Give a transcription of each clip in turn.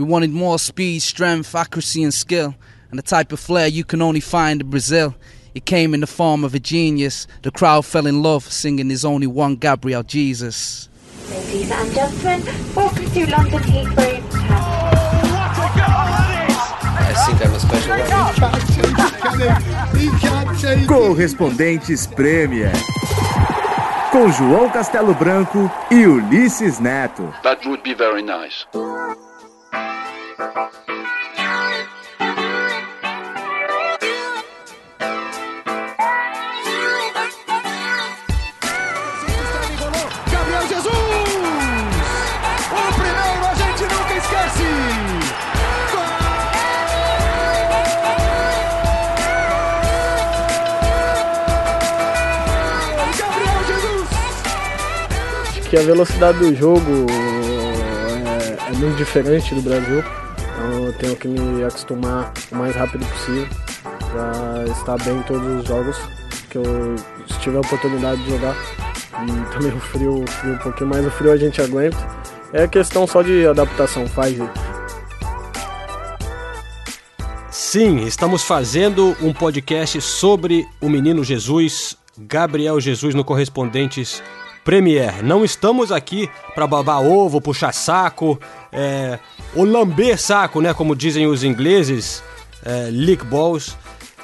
We wanted more speed, strength, accuracy, and skill, and the type of flair you can only find in Brazil. It came in the form of a genius. The crowd fell in love, singing There's Only One Gabriel Jesus. Ladies and gentlemen, welcome to London Heathrow. I think I'm a special Correspondentes Premier. Com João Castelo Branco e Ulisses Neto. That would be very nice. Que a velocidade do jogo é, é muito diferente do Brasil. Então eu tenho que me acostumar o mais rápido possível para estar bem em todos os jogos que eu se tiver a oportunidade de jogar. E também o frio, o frio um pouquinho mais o frio a gente aguenta. É questão só de adaptação, faz. Sim, estamos fazendo um podcast sobre o menino Jesus, Gabriel Jesus no Correspondentes Premier. Não estamos aqui para babar ovo, puxar saco, é, ou lamber saco, né, como dizem os ingleses, é, lick balls.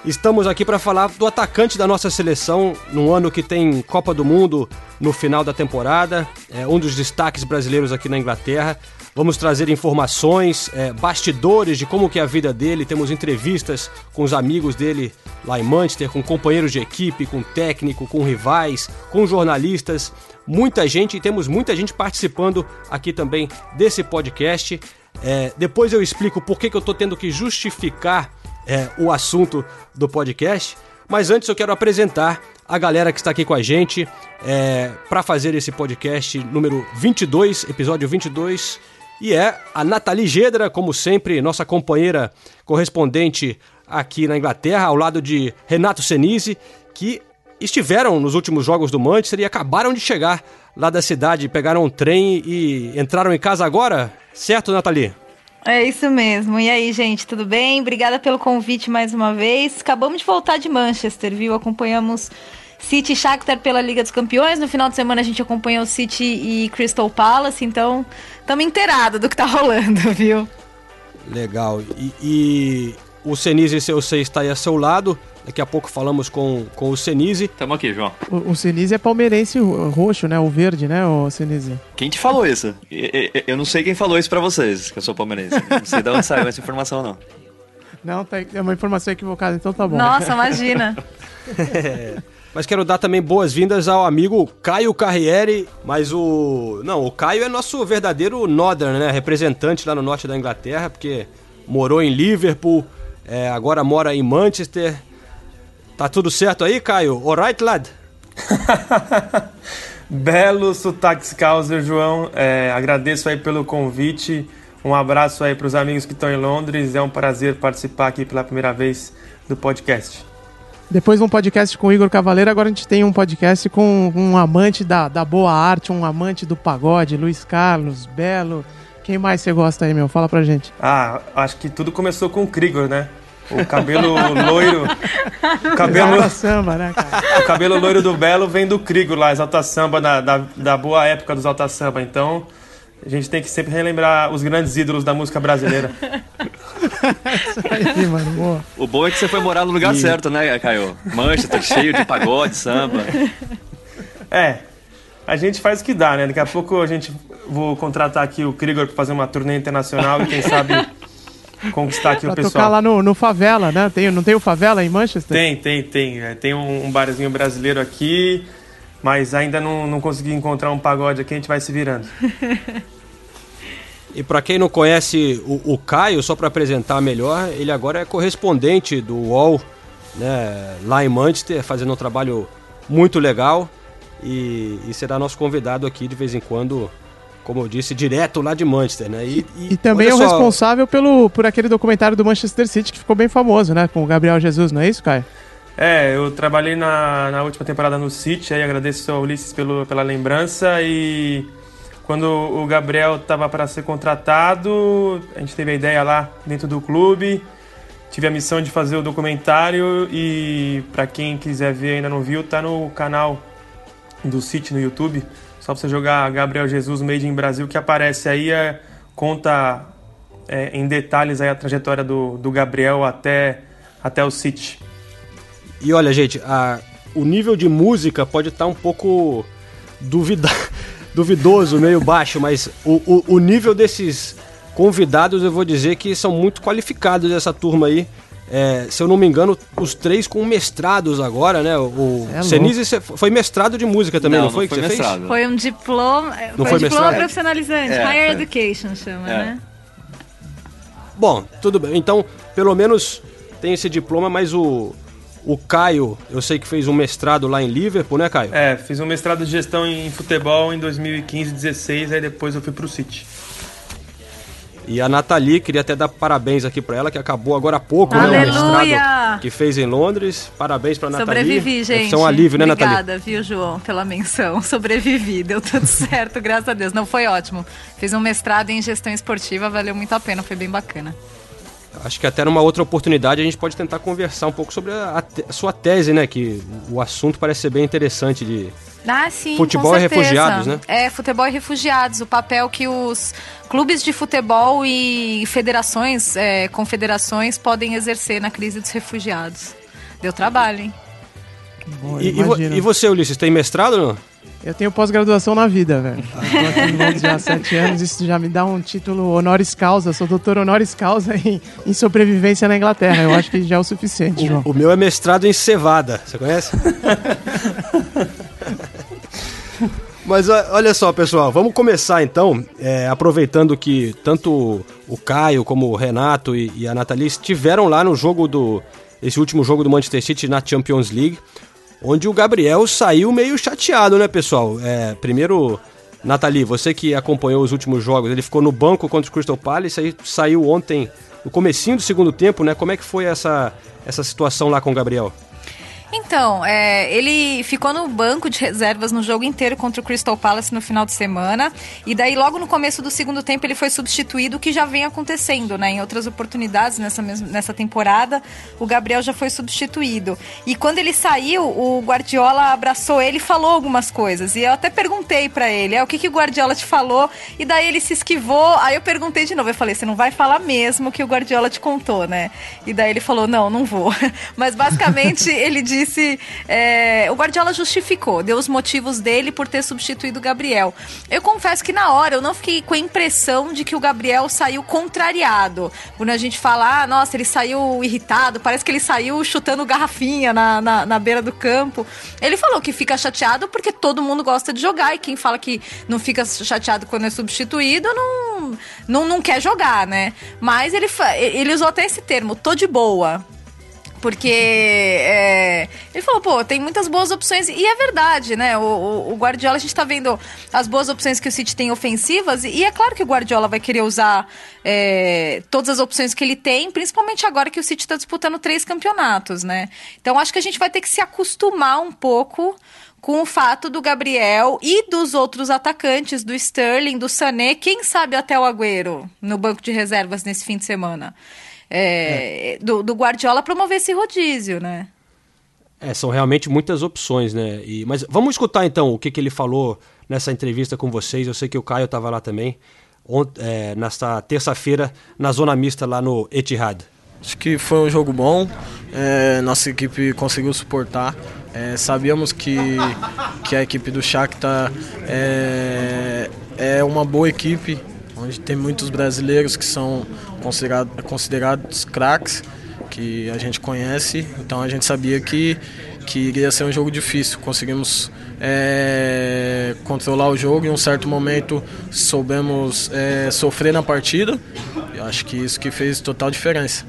Estamos aqui para falar do atacante da nossa seleção num ano que tem Copa do Mundo no final da temporada, é um dos destaques brasileiros aqui na Inglaterra. Vamos trazer informações, é, bastidores de como que é a vida dele, temos entrevistas com os amigos dele lá em Manchester, com companheiros de equipe, com técnico, com rivais, com jornalistas, muita gente e temos muita gente participando aqui também desse podcast. É, depois eu explico por que, que eu estou tendo que justificar é, o assunto do podcast. Mas antes eu quero apresentar a galera que está aqui com a gente é, para fazer esse podcast número 22, episódio 22. E é a Nathalie Gedra, como sempre, nossa companheira correspondente aqui na Inglaterra, ao lado de Renato Senise, que estiveram nos últimos jogos do Manchester e acabaram de chegar lá da cidade, pegaram um trem e entraram em casa agora, certo, Nathalie? É isso mesmo. E aí, gente, tudo bem? Obrigada pelo convite mais uma vez. Acabamos de voltar de Manchester, viu? Acompanhamos City e Shakhtar pela Liga dos Campeões. No final de semana a gente acompanhou City e Crystal Palace, então estamos inteirados do que tá rolando, viu? Legal. E, e o Senise, eu sei, está aí a seu lado. Daqui a pouco falamos com, com o Senise. Tamo aqui, João. O, o Senise é palmeirense roxo, né? O verde, né, o Senise? Quem te falou isso? Eu, não sei quem falou isso pra vocês, que eu sou palmeirense. Não sei de onde saiu essa informação, não. Não, tá, é uma informação equivocada, então tá bom. Nossa, imagina. É, Mas quero dar também boas-vindas ao amigo Caio Carriere, mas o... Não, o Caio é nosso verdadeiro Northern, né? Representante lá no norte da Inglaterra, porque morou em Liverpool, é, agora mora em Manchester. Tá tudo certo aí, Caio? Alright, lad? Belo sotaque Scouser, João. É, agradeço aí pelo convite. Um abraço aí para os amigos que estão em Londres. É um prazer participar aqui pela primeira vez do podcast. Depois de um podcast com o Igor Cavaleiro, agora a gente tem um podcast com um amante da, da boa arte, um amante do pagode, Luiz Carlos, Belo. Quem mais você gosta aí, meu? Fala pra gente. Ah, acho que tudo começou com o Krigor, né? O cabelo loiro. O cabelo, Exalta samba, né, cara? o cabelo loiro do Belo vem do Krigor lá, Exalta Samba, da, da, da boa época do Exalta Samba. Então, a gente tem que sempre relembrar os grandes ídolos da música brasileira. Isso aí, mano. Boa. O bom é que você foi morar no lugar E- certo, né, Caio? Manchester, cheio de pagode, samba. É, a gente faz o que dá, né? Daqui a pouco a gente vou contratar aqui o Krigor para fazer uma turnê internacional e quem sabe conquistar aqui Pra o pessoal. tocar lá no, no Favela, né? Tem, não tem o Favela em Manchester? Tem, tem, tem. É, Tem um, um barzinho brasileiro aqui, mas ainda não, não consegui encontrar um pagode aqui, a gente vai se virando. E para quem não conhece o, o Caio, só para apresentar melhor, ele agora é correspondente do UOL, né, lá em Manchester, fazendo um trabalho muito legal e, e será nosso convidado aqui de vez em quando, como eu disse, direto lá de Manchester, né? E, E também é o só, responsável pelo, por aquele documentário do Manchester City que ficou bem famoso, né? Com o Gabriel Jesus, não é isso, Caio? É, eu trabalhei na, na última temporada no City, aí agradeço ao Ulisses pelo, pela lembrança e quando o Gabriel estava para ser contratado, a gente teve a ideia lá dentro do clube, tive a missão de fazer o documentário e para quem quiser ver ainda não viu, tá no canal do City no YouTube. Só você jogar Gabriel Jesus Made in Brasil que aparece aí, é, conta é, em detalhes aí a trajetória do, do Gabriel até, até o City. E olha, gente, a, o nível de música pode estar tá um pouco duvida, duvidoso, meio baixo, mas o, o, o nível desses convidados eu vou dizer que são muito qualificados essa turma aí. É, se eu não me engano, os três com mestrados agora, né? O é Senise foi mestrado de música também, não, não foi? Não foi que você mestrado. fez? Foi um diploma. Não foi, foi um diploma mestrado? profissionalizante, é, Higher Education chama, é. né? Bom, tudo bem. Então, pelo menos tem esse diploma, mas o, o Caio, eu sei que fez um mestrado lá em Liverpool, né, Caio? É, fiz um mestrado de gestão em futebol em 2015, 16, aí depois eu fui pro City. E a Nathalie, queria até dar parabéns aqui para ela, que acabou agora há pouco, Aleluia! né? O mestrado que fez em Londres. Parabéns pra Nathalie. Sobrevivi, gente. É um alívio, né, Nathalie? Obrigada, viu, João, pela menção. Sobrevivi, deu tudo certo, graças a Deus. Não, foi ótimo. Fiz um mestrado em gestão esportiva, valeu muito a pena, foi bem bacana. Acho que até numa outra oportunidade a gente pode tentar conversar um pouco sobre a, a sua tese, né? Que o assunto parece ser bem interessante de ah, sim, futebol e refugiados, né? É, futebol e refugiados, o papel que os clubes de futebol e federações, é, confederações podem exercer na crise dos refugiados. Deu trabalho, hein? Boa, e, e, você, Ulisses, tem mestrado ou não? Eu tenho pós-graduação na vida, velho. Estou aqui em Londres já há sete anos, isso já me dá um título honoris causa. Sou doutor honoris causa em, em sobrevivência na Inglaterra. Eu acho que já é o suficiente, o, João. O meu é mestrado em cevada, você conhece? Mas olha só, pessoal, vamos começar então, é, aproveitando que tanto o Caio como o Renato e, e, a Nathalie estiveram lá no jogo do. Esse último jogo do Manchester City na Champions League, onde o Gabriel saiu meio chateado, né, pessoal? É, primeiro, Nathalie, você que acompanhou os últimos jogos, ele ficou no banco contra o Crystal Palace, aí saiu ontem, no comecinho do segundo tempo, né? Como é que foi essa, essa situação lá com o Gabriel? Então, é, ele ficou no banco de reservas no jogo inteiro contra o Crystal Palace no final de semana. E daí, logo no começo do segundo tempo, ele foi substituído, o que já vem acontecendo, né? Em outras oportunidades nessa, mesma, nessa temporada, o Gabriel já foi substituído. E quando ele saiu, o Guardiola abraçou ele e falou algumas coisas. E eu até perguntei para ele, é, o que, que o Guardiola te falou? E daí ele se esquivou. Aí eu perguntei de novo, eu falei, você não vai falar mesmo que o Guardiola te contou, né? E daí ele falou, não, não vou. Mas basicamente ele disse disse. É, o Guardiola justificou, deu os motivos dele por ter substituído o Gabriel. Eu confesso que na hora eu não fiquei com a impressão de que o Gabriel saiu contrariado. Quando a gente fala, ah, nossa, ele saiu irritado, parece que ele saiu chutando garrafinha na, na, na beira do campo. Ele falou que fica chateado porque todo mundo gosta de jogar e quem fala que não fica chateado quando é substituído não, não, não quer jogar, né? Mas ele, ele usou até esse termo, tô de boa. Porque é, ele falou, pô, tem muitas boas opções. E é verdade, né? O, o, o, Guardiola, a gente tá vendo as boas opções que o City tem ofensivas. E é claro que o Guardiola vai querer usar é, todas as opções que ele tem, principalmente agora que o City está disputando três campeonatos, né? Então acho que a gente vai ter que se acostumar um pouco com o fato do Gabriel e dos outros atacantes, do Sterling, do Sané, quem sabe até o Agüero no banco de reservas nesse fim de semana é, é. Do, do, Guardiola promover esse rodízio, né? É, são realmente muitas opções, né? E, mas vamos escutar então o que, que ele falou nessa entrevista com vocês. Eu sei que o Caio estava lá também, ont, é, nesta terça-feira, na zona mista lá no Etihad. Acho que foi um jogo bom, é, nossa equipe conseguiu suportar. É, sabíamos que, que a equipe do Shakhtar é, é uma boa equipe, onde tem muitos brasileiros que são considerado, considerados craques, que a gente conhece, então a gente sabia que, que iria ser um jogo difícil. Conseguimos é, controlar o jogo em um certo momento soubemos é, sofrer na partida, acho que isso que fez total diferença.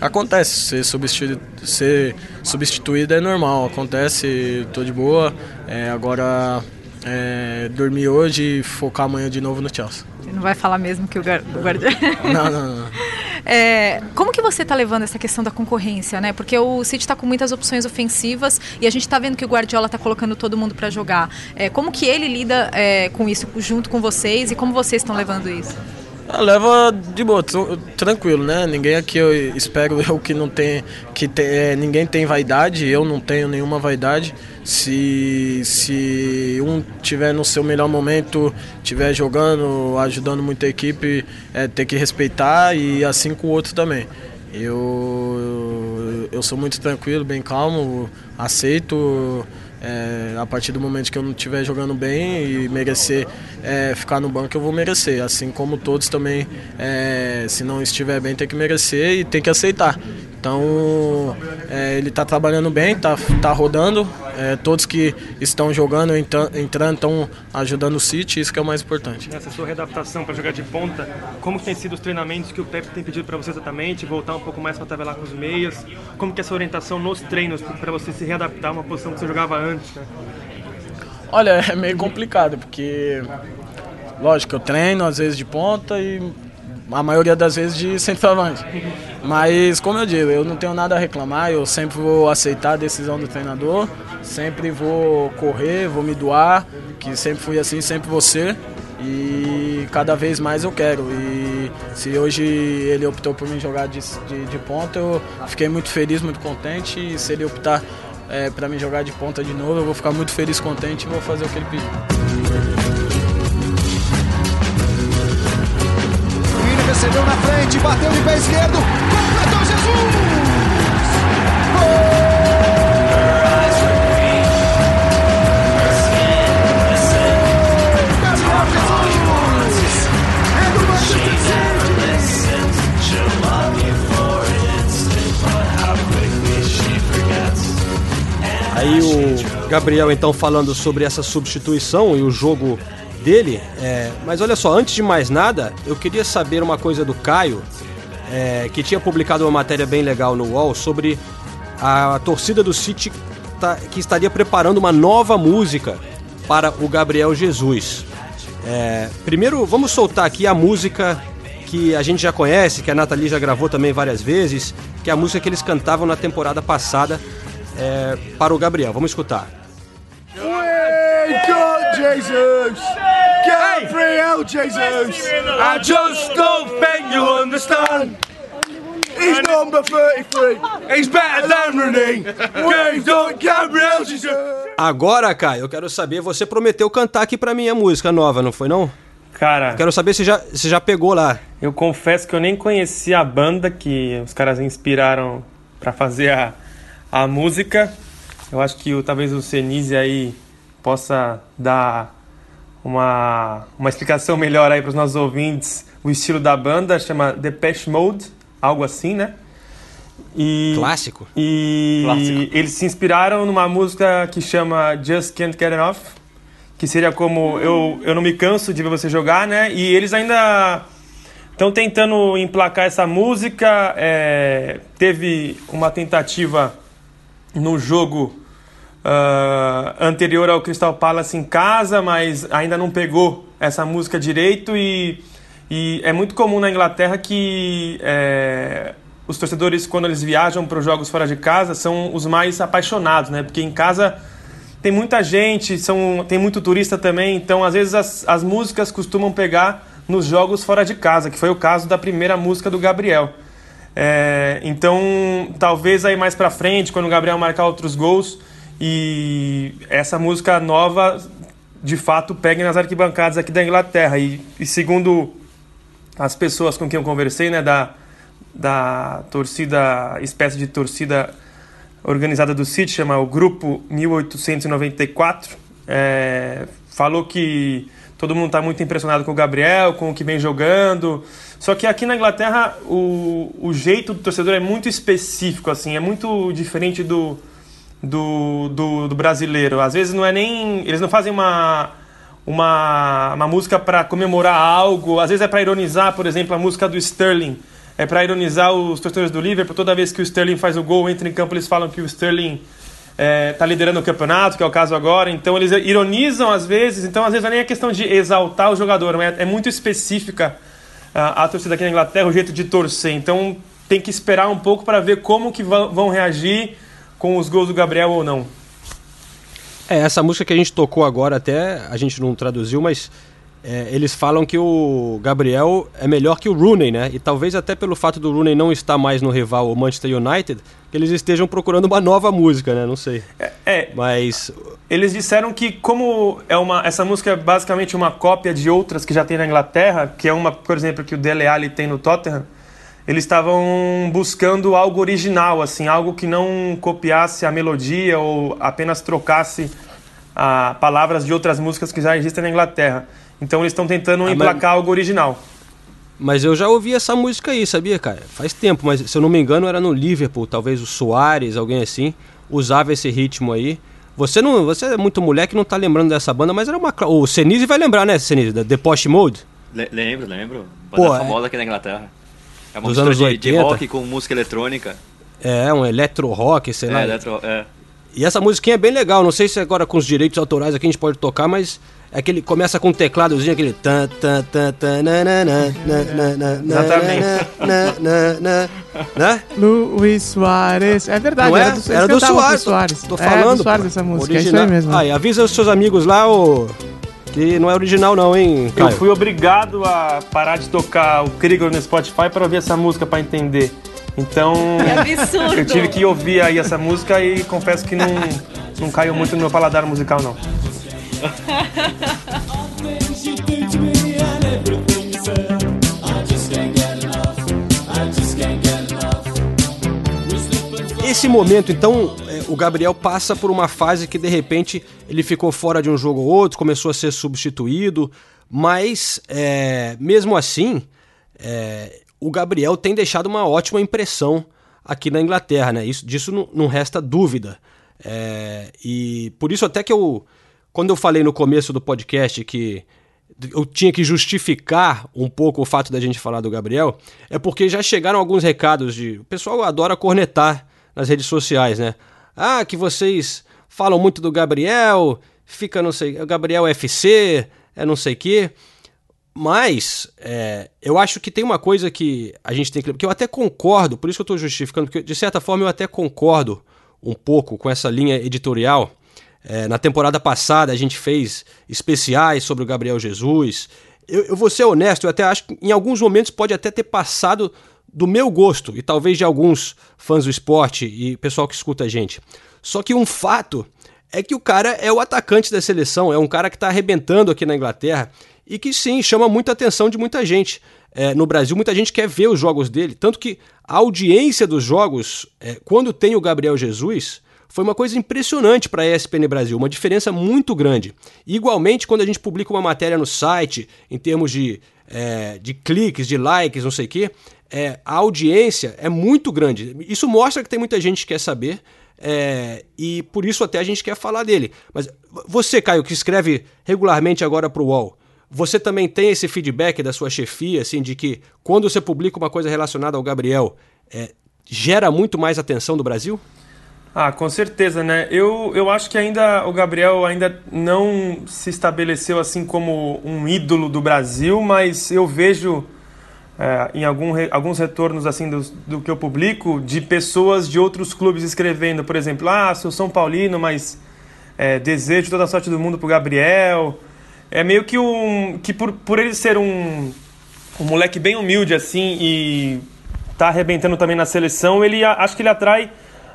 Acontece, ser substituído, ser substituído é normal, acontece, estou de boa. É, agora é, dormir hoje e focar amanhã de novo no Chelsea. Você não vai falar mesmo que o, Guardiola. Não, não, não. É, como que você está levando essa questão da concorrência, né? Porque o City está com muitas opções ofensivas e a gente está vendo que o Guardiola está colocando todo mundo para jogar. É, como que ele lida é, com isso junto com vocês e como vocês estão levando isso? Ah, leva de boa, tranquilo, né? Ninguém aqui eu espero eu que não tem que é, ninguém tem vaidade, eu não tenho nenhuma vaidade. Se se um tiver no seu melhor momento, tiver jogando, ajudando muita equipe, é, ter que respeitar e assim com o outro também. Eu eu sou muito tranquilo, bem calmo, aceito é, a partir do momento que eu não estiver jogando bem e merecer é, ficar no banco, eu vou merecer. Assim como todos também, é, se não estiver bem, tem que merecer e tem que aceitar. Então, é, ele está trabalhando bem, está tá rodando. É, todos que estão jogando, entrando, estão ajudando o City, isso que é o mais importante. Nessa sua readaptação para jogar de ponta, como tem sido os treinamentos que o Pepe tem pedido para você exatamente? Voltar um pouco mais para tabelar com os meias? Como que é essa orientação nos treinos para você se readaptar a uma posição que você jogava antes? Né? Olha, é meio complicado, porque lógico, eu treino às vezes de ponta e a maioria das vezes de centroavante. Mas, como eu digo, eu não tenho nada a reclamar, eu sempre vou aceitar a decisão do treinador, sempre vou correr, vou me doar, que sempre fui assim, sempre ser. E cada vez mais eu quero. E se hoje ele optou por me jogar de, de, de ponta, eu fiquei muito feliz, muito contente. E se ele optar é, para me jogar de ponta de novo, eu vou ficar muito feliz, contente e vou fazer o que ele pediu. recebeu na frente, bateu de pé esquerdo, completou Aí o Gabriel então falando sobre essa substituição e o jogo dele. É, mas olha só, antes de mais nada, eu queria saber uma coisa do Caio, é, que tinha publicado uma matéria bem legal no UOL sobre a torcida do City tá, que estaria preparando uma nova música para o Gabriel Jesus. É, primeiro, vamos soltar aqui a música que a gente já conhece, que a Nathalie já gravou também várias vezes, que é a música que eles cantavam na temporada passada é, para o Gabriel. Vamos escutar. Jesus! Gabriel Jesus! I just don't think you understand! He's number 33! He's better than Rooney! We've got Gabriel Jesus! Agora, Caio, eu quero saber, você prometeu cantar aqui pra mim a música nova, não foi não? Cara. Quero saber se já, se já pegou lá. Eu confesso que eu nem conhecia a banda que os caras inspiraram para fazer a, a música. Eu acho que o, talvez o Senise aí possa dar uma, uma explicação melhor aí para os nossos ouvintes. O estilo da banda chama Depeche Mode, algo assim, né? E, Clássico. E Clássico. eles se inspiraram numa música que chama Just Can't Get Enough, que seria como eu, eu não me canso de ver você jogar, né? E eles ainda estão tentando emplacar essa música. É, teve uma tentativa no jogo uh, anterior ao Crystal Palace em casa, mas ainda não pegou essa música direito e, e é muito comum na Inglaterra que é, os torcedores, quando eles viajam para os jogos fora de casa, são os mais apaixonados, né? Porque em casa tem muita gente, são, tem muito turista também, então às vezes as, as músicas costumam pegar nos jogos fora de casa, que foi o caso da primeira música do Gabriel. É, então, talvez aí mais para frente, quando o Gabriel marcar outros gols, e essa música nova, de fato, pega nas arquibancadas aqui da Inglaterra. E, e segundo as pessoas com quem eu conversei, né, da, da torcida, espécie de torcida organizada do City, chama o Grupo 1894, é, falou que todo mundo está muito impressionado com o Gabriel, com o que vem jogando. Só que aqui na Inglaterra o, o jeito do torcedor é muito específico, assim, é muito diferente do, do, do, do, brasileiro. Às vezes não é nem. Eles não fazem uma, uma, uma música para comemorar algo, às vezes é para ironizar, por exemplo, a música do Sterling. É para ironizar os torcedores do Liverpool. Toda vez que o Sterling faz o gol, entra em campo, eles falam que o Sterling está é, tá liderando o campeonato, que é o caso agora. Então eles ironizam às vezes. Então às vezes não é nem a questão de exaltar o jogador, mas é, é muito específica a, a torcida aqui na Inglaterra, o jeito de torcer. Então tem que esperar um pouco para ver como que vão, vão reagir com os gols do Gabriel ou não. É, essa música que a gente tocou agora até, a gente não traduziu, mas é, eles falam que o Gabriel é melhor que o Rooney, né? E talvez até pelo fato do Rooney não estar mais no rival o Manchester United, que eles estejam procurando uma nova música, né? Não sei. É, é, mas eles disseram que como é uma essa música é basicamente uma cópia de outras que já tem na Inglaterra, que é uma, por exemplo, que o Dele Alli tem no Tottenham, eles estavam buscando algo original, assim, algo que não copiasse a melodia ou apenas trocasse a, palavras de outras músicas que já existem na Inglaterra. Então eles estão tentando ah, emplacar mas... algo original. Mas eu já ouvi essa música aí, sabia, cara? Faz tempo, mas se eu não me engano era no Liverpool, talvez o Soares, alguém assim, usava esse ritmo aí. Você não, você é muito moleque, não tá lembrando dessa banda, mas era uma o Senise vai lembrar, né, Senise, da The Post Mode? Le lembro, lembro. Banda Pô, famosa é... aqui na Inglaterra. É uma dos anos de, 80. de rock com música eletrônica. É, um electro rock, sei é, lá. Eletro, é. E essa musiquinha é bem legal, não sei se agora com os direitos autorais aqui a gente pode tocar, mas é aquele começa com um tecladozinho, aquele tan tan tan tan na na na na Exatamente. Na, na, na, né? Luiz Soares. É verdade, não é? era do, era do Soares. Soares. Tô, falando. É do Soares essa música, original. é isso aí mesmo. Aí, avisa os seus amigos lá, o que não é original não, hein, Caio? Eu fui obrigado a parar de tocar o Krieger no Spotify para ouvir essa música para entender. Então, é absurdo. eu tive que ouvir aí essa música e confesso que não, não caiu muito no meu paladar musical, não. Esse momento, então, é, o Gabriel passa por uma fase que de repente ele ficou fora de um jogo ou outro, começou a ser substituído, mas é, mesmo assim, é, o Gabriel tem deixado uma ótima impressão aqui na Inglaterra, né? Isso, disso não, não resta dúvida. É, e por isso até que eu, quando eu falei no começo do podcast que eu tinha que justificar um pouco o fato da gente falar do Gabriel, é porque já chegaram alguns recados de. O pessoal adora cornetar nas redes sociais, né? Ah, que vocês falam muito do Gabriel, fica não sei. Gabriel FC, é não sei o quê. Mas é, eu acho que tem uma coisa que a gente tem que. que eu até concordo, por isso que eu estou justificando, porque de certa forma eu até concordo um pouco com essa linha editorial. É, na temporada passada a gente fez especiais sobre o Gabriel Jesus. Eu, eu vou ser honesto, eu até acho que em alguns momentos pode até ter passado do meu gosto e talvez de alguns fãs do esporte e pessoal que escuta a gente. Só que um fato é que o cara é o atacante da seleção, é um cara que está arrebentando aqui na Inglaterra e que sim, chama muita atenção de muita gente. É, no Brasil, muita gente quer ver os jogos dele, tanto que a audiência dos jogos, é, quando tem o Gabriel Jesus, foi uma coisa impressionante para a ESPN Brasil, uma diferença muito grande. igualmente, quando a gente publica uma matéria no site, em termos de, é, de cliques, de likes, não sei o quê, é, a audiência é muito grande. Isso mostra que tem muita gente que quer saber. É, e por isso até a gente quer falar dele. Mas você, Caio, que escreve regularmente agora para o UOL, você também tem esse feedback da sua chefia, assim, de que quando você publica uma coisa relacionada ao Gabriel, é, gera muito mais atenção do Brasil? Ah, com certeza, né? Eu, eu acho que ainda o Gabriel ainda não se estabeleceu assim como um ídolo do Brasil, mas eu vejo é, em algum, alguns retornos assim do, do que eu publico de pessoas de outros clubes escrevendo, por exemplo, ah, sou São Paulino, mas é, desejo toda a sorte do mundo pro Gabriel é meio que um. que por, por ele ser um, um moleque bem humilde assim e tá arrebentando também na seleção, ele acho que ele atrai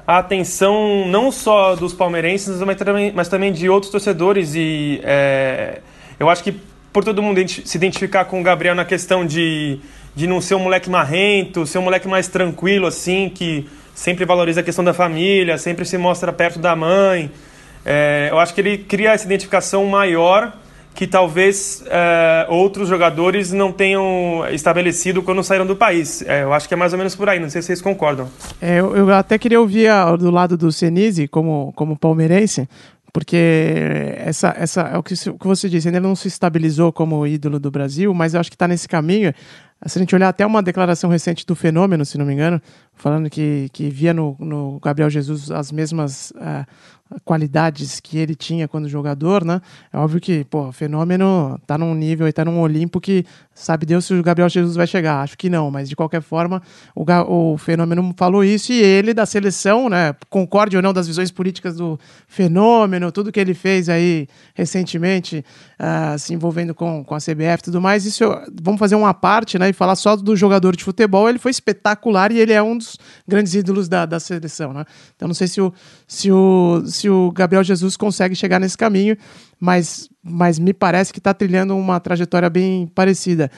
a atenção não só dos palmeirenses, mas também, mas também de outros torcedores. E é, eu acho que por todo mundo se identificar com o Gabriel na questão de, de não ser um moleque marrento, ser um moleque mais tranquilo, assim, que sempre valoriza a questão da família, sempre se mostra perto da mãe. É, eu acho que ele cria essa identificação maior que talvez é, outros jogadores não tenham estabelecido quando saíram do país. É, eu acho que é mais ou menos por aí, não sei se vocês concordam. É, eu, eu, até queria ouvir a, do lado do Senise, como, como palmeirense, porque essa, essa é o que, o que você disse, ele não se estabilizou como ídolo do Brasil, mas eu acho que está nesse caminho. se a gente olhar até uma declaração recente do Fenômeno, se não me engano, falando que, que via no, no Gabriel Jesus as mesmas uh, qualidades que ele tinha quando jogador, né? É óbvio que, pô, Fenômeno tá num nível e tá num Olimpo que sabe Deus se o Gabriel Jesus vai chegar. Acho que não, mas de qualquer forma, o, o Fenômeno falou isso e ele da seleção, né? Concorde ou não das visões políticas do Fenômeno, tudo que ele fez aí recentemente, uh, se envolvendo com, com a CBF e tudo mais, isso vamos fazer uma parte, né? E falar só do jogador de futebol, ele foi espetacular e ele é um dos grandes ídolos da, da seleção, né? Então não sei se o, se o se o Gabriel Jesus consegue chegar nesse caminho, mas, mas me parece que está trilhando uma trajetória bem parecida.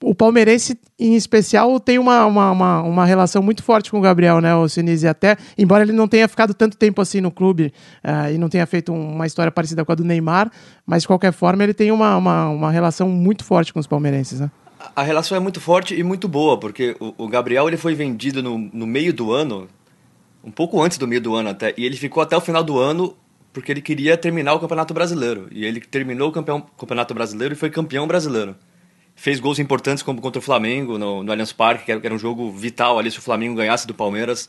O palmeirense, em especial, tem uma, uma, uma, uma, relação muito forte com o Gabriel, né, o Sinise? Até, embora ele não tenha ficado tanto tempo assim no clube uh, e não tenha feito uma história parecida com a do Neymar, mas de qualquer forma ele tem uma, uma, uma relação muito forte com os palmeirenses, né? A relação é muito forte e muito boa, porque o, o Gabriel ele foi vendido no, no meio do ano, um pouco antes do meio do ano até, e ele ficou até o final do ano porque ele queria terminar o Campeonato Brasileiro. E ele terminou o campeão, Campeonato Brasileiro e foi campeão brasileiro. Fez gols importantes como contra o Flamengo no, no Allianz Parque, que era, um jogo vital ali se o Flamengo ganhasse do Palmeiras.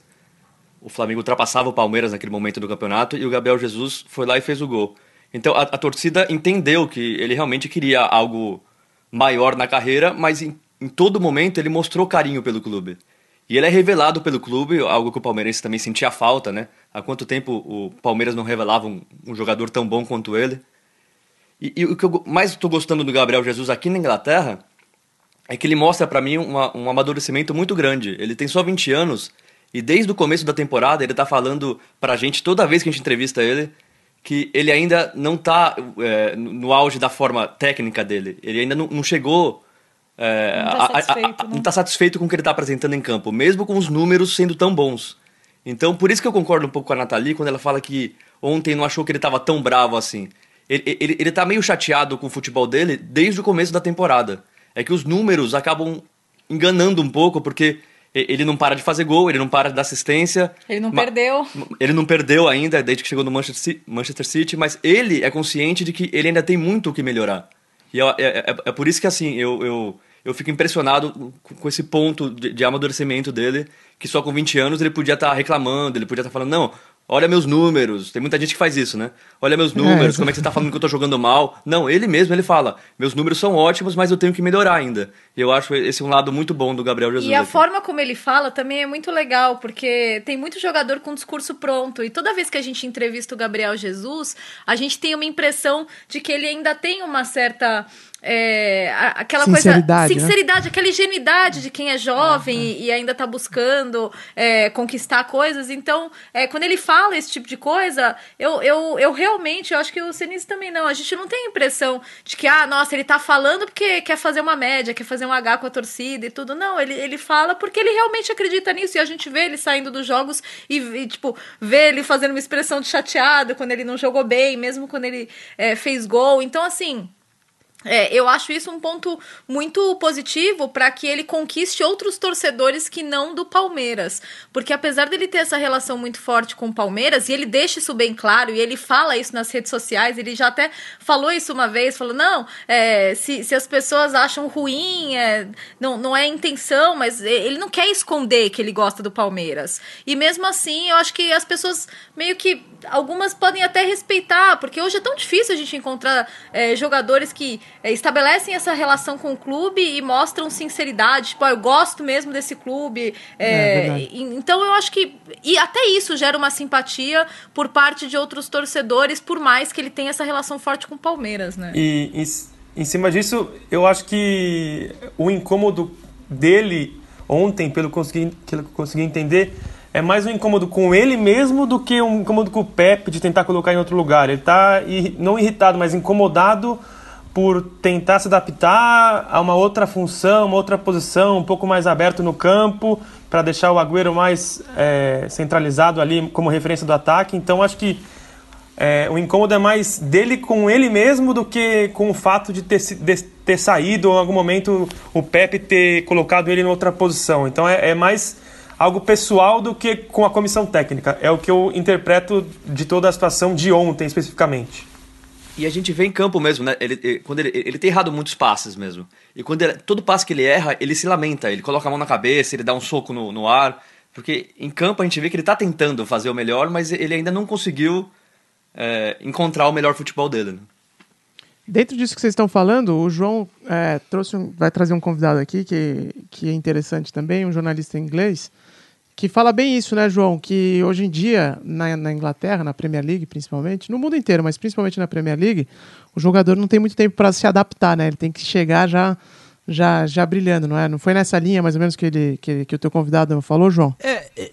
O Flamengo ultrapassava o Palmeiras naquele momento do campeonato e o Gabriel Jesus foi lá e fez o gol. Então a, a torcida entendeu que ele realmente queria algo maior na carreira, mas em, em todo momento ele mostrou carinho pelo clube. E ele é revelado pelo clube, algo que o palmeirense também sentia falta, né? Há quanto tempo o Palmeiras não revelava um, um jogador tão bom quanto ele? E, e o que eu mais estou gostando do Gabriel Jesus aqui na Inglaterra é que ele mostra para mim uma, um amadurecimento muito grande. Ele tem só 20 anos e desde o começo da temporada ele está falando para a gente, toda vez que a gente entrevista ele, que ele ainda não está é, no auge da forma técnica dele. Ele ainda não, não chegou é, não está satisfeito, né? tá satisfeito com o que ele está apresentando em campo, mesmo com os números sendo tão bons. Então, por isso que eu concordo um pouco com a Nathalie quando ela fala que ontem não achou que ele estava tão bravo assim. Ele, ele, ele tá meio chateado com o futebol dele desde o começo da temporada. É que os números acabam enganando um pouco, porque ele não para de fazer gol, ele não para de dar assistência. Ele não perdeu. Ele não perdeu ainda, desde que chegou no Manchester City, mas ele é consciente de que ele ainda tem muito o que melhorar. E é, é, é, é por isso que, assim, eu, eu eu fico impressionado com esse ponto de, de, amadurecimento dele, que só com 20 anos ele podia estar tá reclamando, ele podia estar tá falando, não, olha meus números. Tem muita gente que faz isso, né? Olha meus é, números, é, como é que você está falando que eu estou jogando mal? Não, ele mesmo, ele fala, meus números são ótimos, mas eu tenho que melhorar ainda. E eu acho esse um lado muito bom do Gabriel Jesus. E a aqui. forma como ele fala também é muito legal, porque tem muito jogador com discurso pronto. E toda vez que a gente entrevista o Gabriel Jesus, a gente tem uma impressão de que ele ainda tem uma certa é, aquela sinceridade, coisa. Sinceridade, né? aquela ingenuidade de quem é jovem e, e, ainda está buscando é, conquistar coisas. Então, é, quando ele fala esse tipo de coisa, eu, eu, eu realmente, eu acho que o Senise também não. A gente não tem a impressão de que, ah, nossa, ele está falando porque quer fazer uma média, quer fazer um H com a torcida e tudo. Não, ele, ele fala porque ele realmente acredita nisso. E a gente vê ele saindo dos jogos e, e tipo, vê ele fazendo uma expressão de chateado quando ele não jogou bem, mesmo quando ele é, fez gol. Então, assim. É, eu acho isso um ponto muito positivo para que ele conquiste outros torcedores que não do Palmeiras. Porque apesar dele ter essa relação muito forte com o Palmeiras, e ele deixa isso bem claro, e ele fala isso nas redes sociais, ele já até falou isso uma vez, falou, não, é, se, se as pessoas acham ruim, é, não, não é intenção, mas ele não quer esconder que ele gosta do Palmeiras. E mesmo assim, eu acho que as pessoas meio que, algumas podem até respeitar, porque hoje é tão difícil a gente encontrar é, jogadores que estabelecem essa relação com o clube e mostram sinceridade. Tipo, ah, eu gosto mesmo desse clube. É, é então eu acho que. E até isso gera uma simpatia por parte de outros torcedores, por mais que ele tenha essa relação forte com o Palmeiras, né? E em, em cima disso, eu acho que o incômodo dele ontem, pelo consegui, que eu consegui entender, é mais um incômodo com ele mesmo do que um incômodo com o Pepe de tentar colocar em outro lugar. Ele está não irritado, mas incomodado por tentar se adaptar a uma outra função, uma outra posição, um pouco mais aberto no campo, para deixar o Agüero mais é, centralizado ali como referência do ataque. Então acho que é, o incômodo é mais dele com ele mesmo do que com o fato de ter, de ter saído ou em algum momento o Pepe ter colocado ele em outra posição. Então é, é mais algo pessoal do que com a comissão técnica. É o que eu interpreto de toda a situação de ontem especificamente. E a gente vê em campo mesmo, né? Ele, ele- quando ele, ele tem errado muitos passes mesmo. E quando ele- todo passe que ele erra, ele se lamenta. Ele coloca a mão na cabeça, ele dá um soco no, no ar. Porque em campo a gente vê que ele tá tentando fazer o melhor, mas ele ainda não conseguiu é, encontrar o melhor futebol dele. né? Dentro disso que vocês estão falando, o João é, trouxe um- vai trazer um convidado aqui que, que é interessante também, um jornalista inglês, que fala bem isso, né, João? Que hoje em dia, na, na Inglaterra, na Premier League principalmente, no mundo inteiro, mas principalmente na Premier League, o jogador não tem muito tempo para se adaptar, né? Ele tem que chegar já, já, já brilhando, não é? Não foi nessa linha mais ou menos que, ele, que, que o teu convidado falou, João?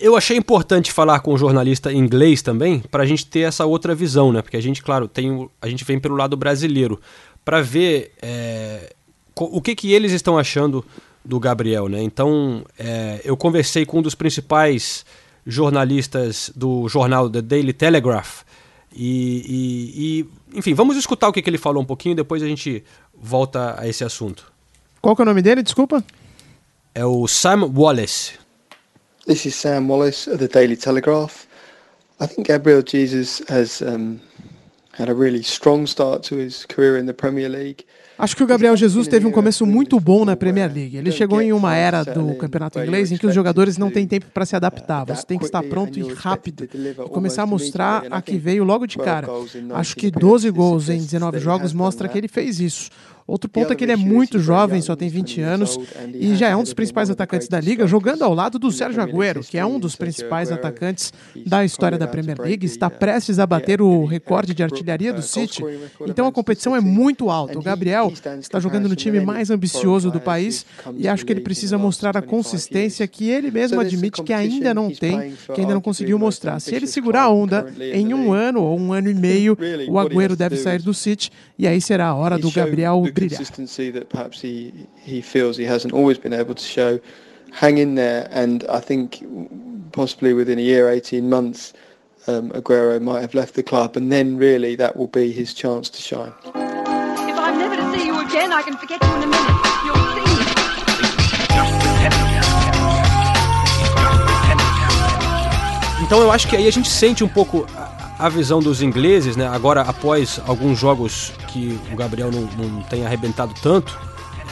Eu achei importante falar com o jornalista inglês também, para a gente ter essa outra visão, né? Porque a gente, claro, tem a gente vem pelo lado brasileiro, para ver é, o que, que eles estão achando do Gabriel, né? Então, é, eu conversei com um dos principais jornalistas do jornal The Daily Telegraph, e, e- e, enfim, vamos escutar o que, que ele falou um pouquinho, depois a gente volta a esse assunto. Qual que é o nome dele? Desculpa. É o Sam Wallace. This is Sam Wallace of the Daily Telegraph. I think Gabriel Jesus has um, had a really strong start to his career in the Premier League. Acho que o Gabriel Jesus teve um começo muito bom na Premier League. Ele chegou em uma era do campeonato inglês em que os jogadores não têm tempo para se adaptar. Você tem que estar pronto e rápido e começar a mostrar a que veio logo de cara. Acho que 12 gols em 19 jogos mostra que ele fez isso. Outro ponto é que ele é muito jovem, só tem 20 anos, e já é um dos principais atacantes da liga, jogando ao lado do Sérgio Agüero, que é um dos principais atacantes da história da Premier League, está prestes a bater o recorde de artilharia do City. Então a competição é muito alta. O Gabriel está jogando no time mais ambicioso do país e acho que ele precisa mostrar a consistência que ele mesmo admite que ainda não tem, que ainda não conseguiu mostrar. Se ele segurar a onda em um ano ou um ano e meio, o Agüero deve sair do City e aí será a hora do Gabriel. Consistency that perhaps he, he feels he hasn't always been able to show. Hang in there, and I think possibly within a year, 18 months, um, Aguero might have left the club, and then really that will be his chance to shine. If I'm never to see you again, I can forget you in a minute. You'll see. Então eu acho que aí a gente sente um pouco a, visão dos ingleses, né? Agora, após alguns jogos que o Gabriel não, não tem arrebentado tanto,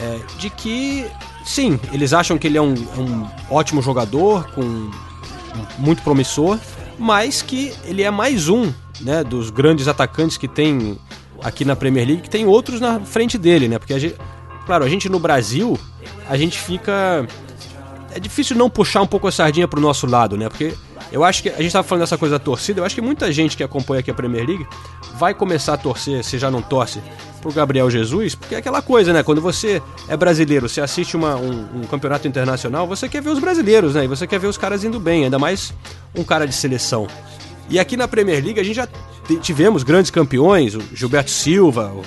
é, de que sim, eles acham que ele é um, um ótimo jogador, com muito promissor, mas que ele é mais um, né, dos grandes atacantes que tem aqui na Premier League, que tem outros na frente dele, né? Porque a gente, claro, a gente no Brasil, a gente fica é difícil não puxar um pouco a sardinha pro nosso lado, né? Porque eu acho que a gente tava falando dessa coisa da torcida, eu acho que muita gente que acompanha aqui a Premier League vai começar a torcer, se já não torce, pro Gabriel Jesus, porque é aquela coisa, né? Quando você é brasileiro, você assiste uma- um, um campeonato internacional, você quer ver os brasileiros, né? E você quer ver os caras indo bem, ainda mais um cara de seleção. E aqui na Premier League a gente já tivemos grandes campeões, o Gilberto Silva, o,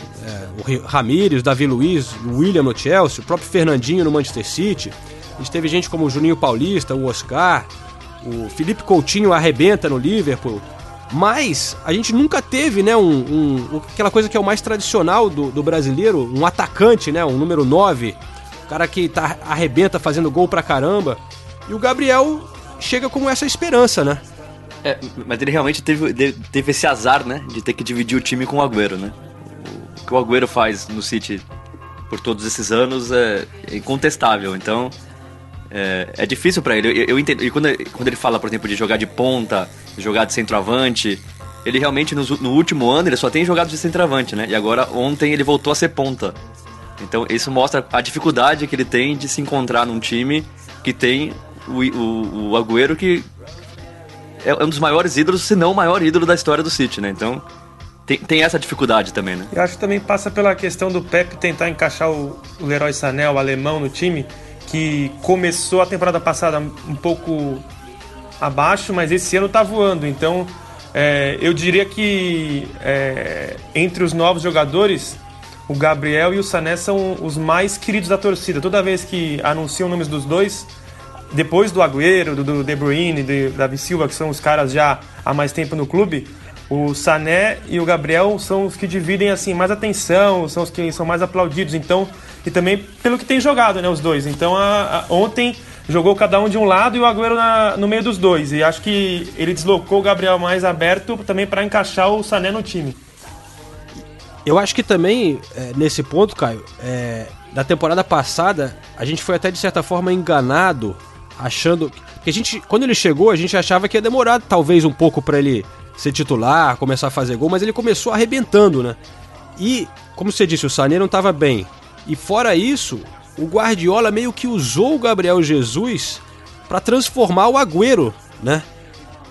é, o Ramírez, o Davi Luiz, o William no Chelsea, o próprio Fernandinho no Manchester City. A gente teve gente como o Juninho Paulista, o Oscar, o Felipe Coutinho arrebenta no Liverpool. Mas a gente nunca teve, né, um, um- aquela coisa que é o mais tradicional do, do brasileiro, um atacante, né, um número 9, o cara que tá, arrebenta fazendo gol pra caramba. E o Gabriel chega com essa esperança, né? É, mas ele realmente teve, teve esse azar, né? De ter que dividir o time com o Agüero, né? O que o Agüero faz no City por todos esses anos é incontestável. Então, é, é difícil pra ele. Eu, eu entendo. E quando, quando ele fala, por exemplo, de jogar de ponta, jogar de centroavante, ele realmente nos- no, último ano ele só tem jogado de centroavante, né? E agora ontem ele voltou a ser ponta. Então isso mostra a dificuldade que ele tem de se encontrar num time que tem o, o, o Agüero que é um dos maiores ídolos, se não o maior ídolo da história do City, né? Então tem, tem essa dificuldade também, né? Eu acho que também passa pela questão do Pepe tentar encaixar o, o Leroy Sané, o alemão, no time, que começou a temporada passada um pouco abaixo, mas esse ano tá voando. Então, é, eu diria que é, entre os novos jogadores, o Gabriel e o Sané são os mais queridos da torcida. Toda vez que anunciam nomes dos dois, depois do Agüero, do, do De Bruyne, do Davi Silva, que são os caras já há mais tempo no clube, o Sané e o Gabriel são os que dividem assim mais atenção, são os que são mais aplaudidos. Então, e também pelo que tem jogado, né, os dois. Então, a- a- ontem jogou cada um de um lado e o Agüero na- no meio dos dois. E acho que ele deslocou o Gabriel mais aberto também para encaixar o Sané no time. Eu acho que também, é, nesse ponto, Caio, é, da temporada passada, a gente foi até de certa forma enganado, achando. que a gente, quando ele chegou, a gente achava que ia demorar talvez um pouco para ele ser titular, começar a fazer gol, mas ele começou arrebentando, né? E, como você disse, o Sané não estava bem. E fora isso, o Guardiola meio que usou o Gabriel Jesus para transformar o Agüero, né?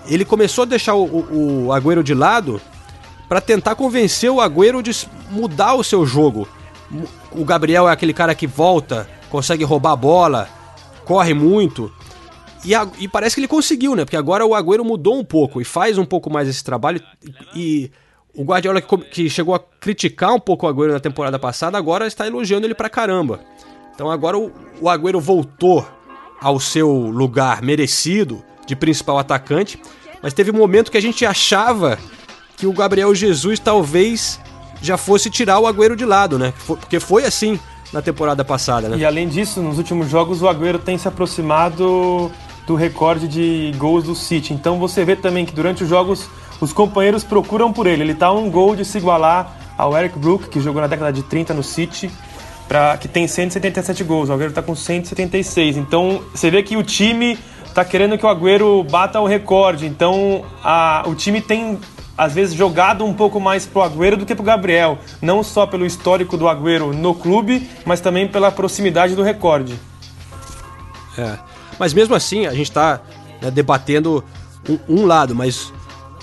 Ele começou a deixar o, o, Agüero de lado para tentar convencer o Agüero de mudar o seu jogo. O Gabriel é aquele cara que volta, consegue roubar a bola, corre muito. E, a, e, parece que ele conseguiu, né? Porque agora o Agüero mudou um pouco e faz um pouco mais esse trabalho. E o Guardiola, que, chegou a criticar um pouco o Agüero na temporada passada, agora está elogiando ele pra caramba. Então agora o, o Agüero voltou ao seu lugar merecido de principal atacante, mas teve um momento que a gente achava que o Gabriel Jesus talvez já fosse tirar o Agüero de lado, né? Porque foi assim na temporada passada, né? E além disso, nos últimos jogos o Agüero tem se aproximado do recorde de gols do City. Então você vê também que durante os jogos os companheiros procuram por ele. Ele está um gol de se igualar ao Eric Brook, que jogou na década de 30 no City, pra, que tem 177 gols. O Agüero está com 176. Então você vê que o time está querendo que o Agüero bata o recorde. Então a, o time tem às vezes jogado um pouco mais pro Agüero do que pro Gabriel, não só pelo histórico do Agüero no clube, mas também pela proximidade do recorde. É. Mas mesmo assim, a gente está né, debatendo um, um, lado, mas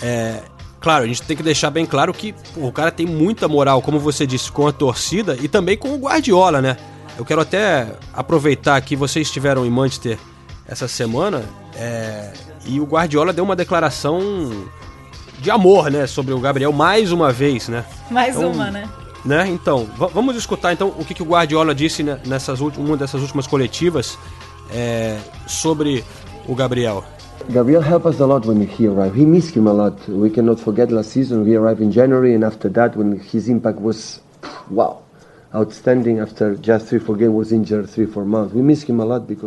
é, claro, a gente tem que deixar bem claro que pô, o cara tem muita moral, como você disse, com a torcida e também com o Guardiola, né? Eu quero até aproveitar que vocês estiveram em Manchester essa semana é, e o Guardiola deu uma declaração de amor, né, sobre o Gabriel mais uma vez, né? Mais então, uma, né? Né? Então, vamos escutar então o que, que o Guardiola disse nessas uma dessas últimas coletivas é, sobre o Gabriel. Gabriel helped us a lot when he arrived. He missed him a lot. We cannot forget last season. We arrived in January, and after that, when his impact was wow.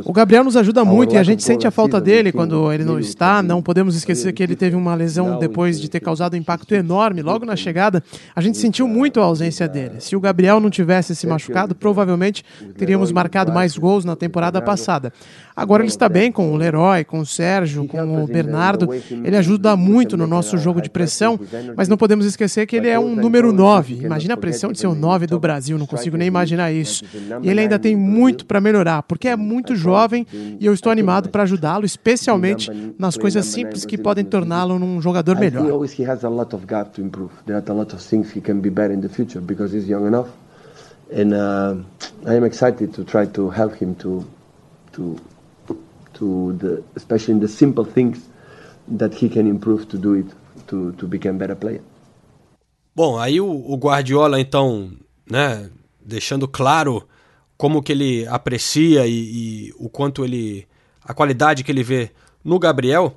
O Gabriel nos ajuda muito e a gente sente a falta dele quando ele não está. Não podemos esquecer que ele teve uma lesão depois de ter causado um impacto enorme logo na chegada. A gente sentiu muito a ausência dele. Se o Gabriel não tivesse se machucado, provavelmente teríamos marcado mais gols na temporada passada. Agora ele está bem com o Leroy, com o Sérgio, com o Bernardo. Ele ajuda muito no nosso jogo de pressão, mas não podemos esquecer que ele é um número 9. Imagina a pressão de ser o 9 do Brasil, não consigo nem imaginar isso. E ele ainda tem muito para melhorar, porque é muito jovem e eu estou animado para ajudá-lo, especialmente nas coisas simples que podem torná-lo um jogador melhor. and uh, I am excited to try to help him to to to the especially in the simple things that he can improve to do it to to become better player. Bom, aí o, o Guardiola então, né, deixando claro como que ele aprecia e, e, o quanto ele a qualidade que ele vê no Gabriel.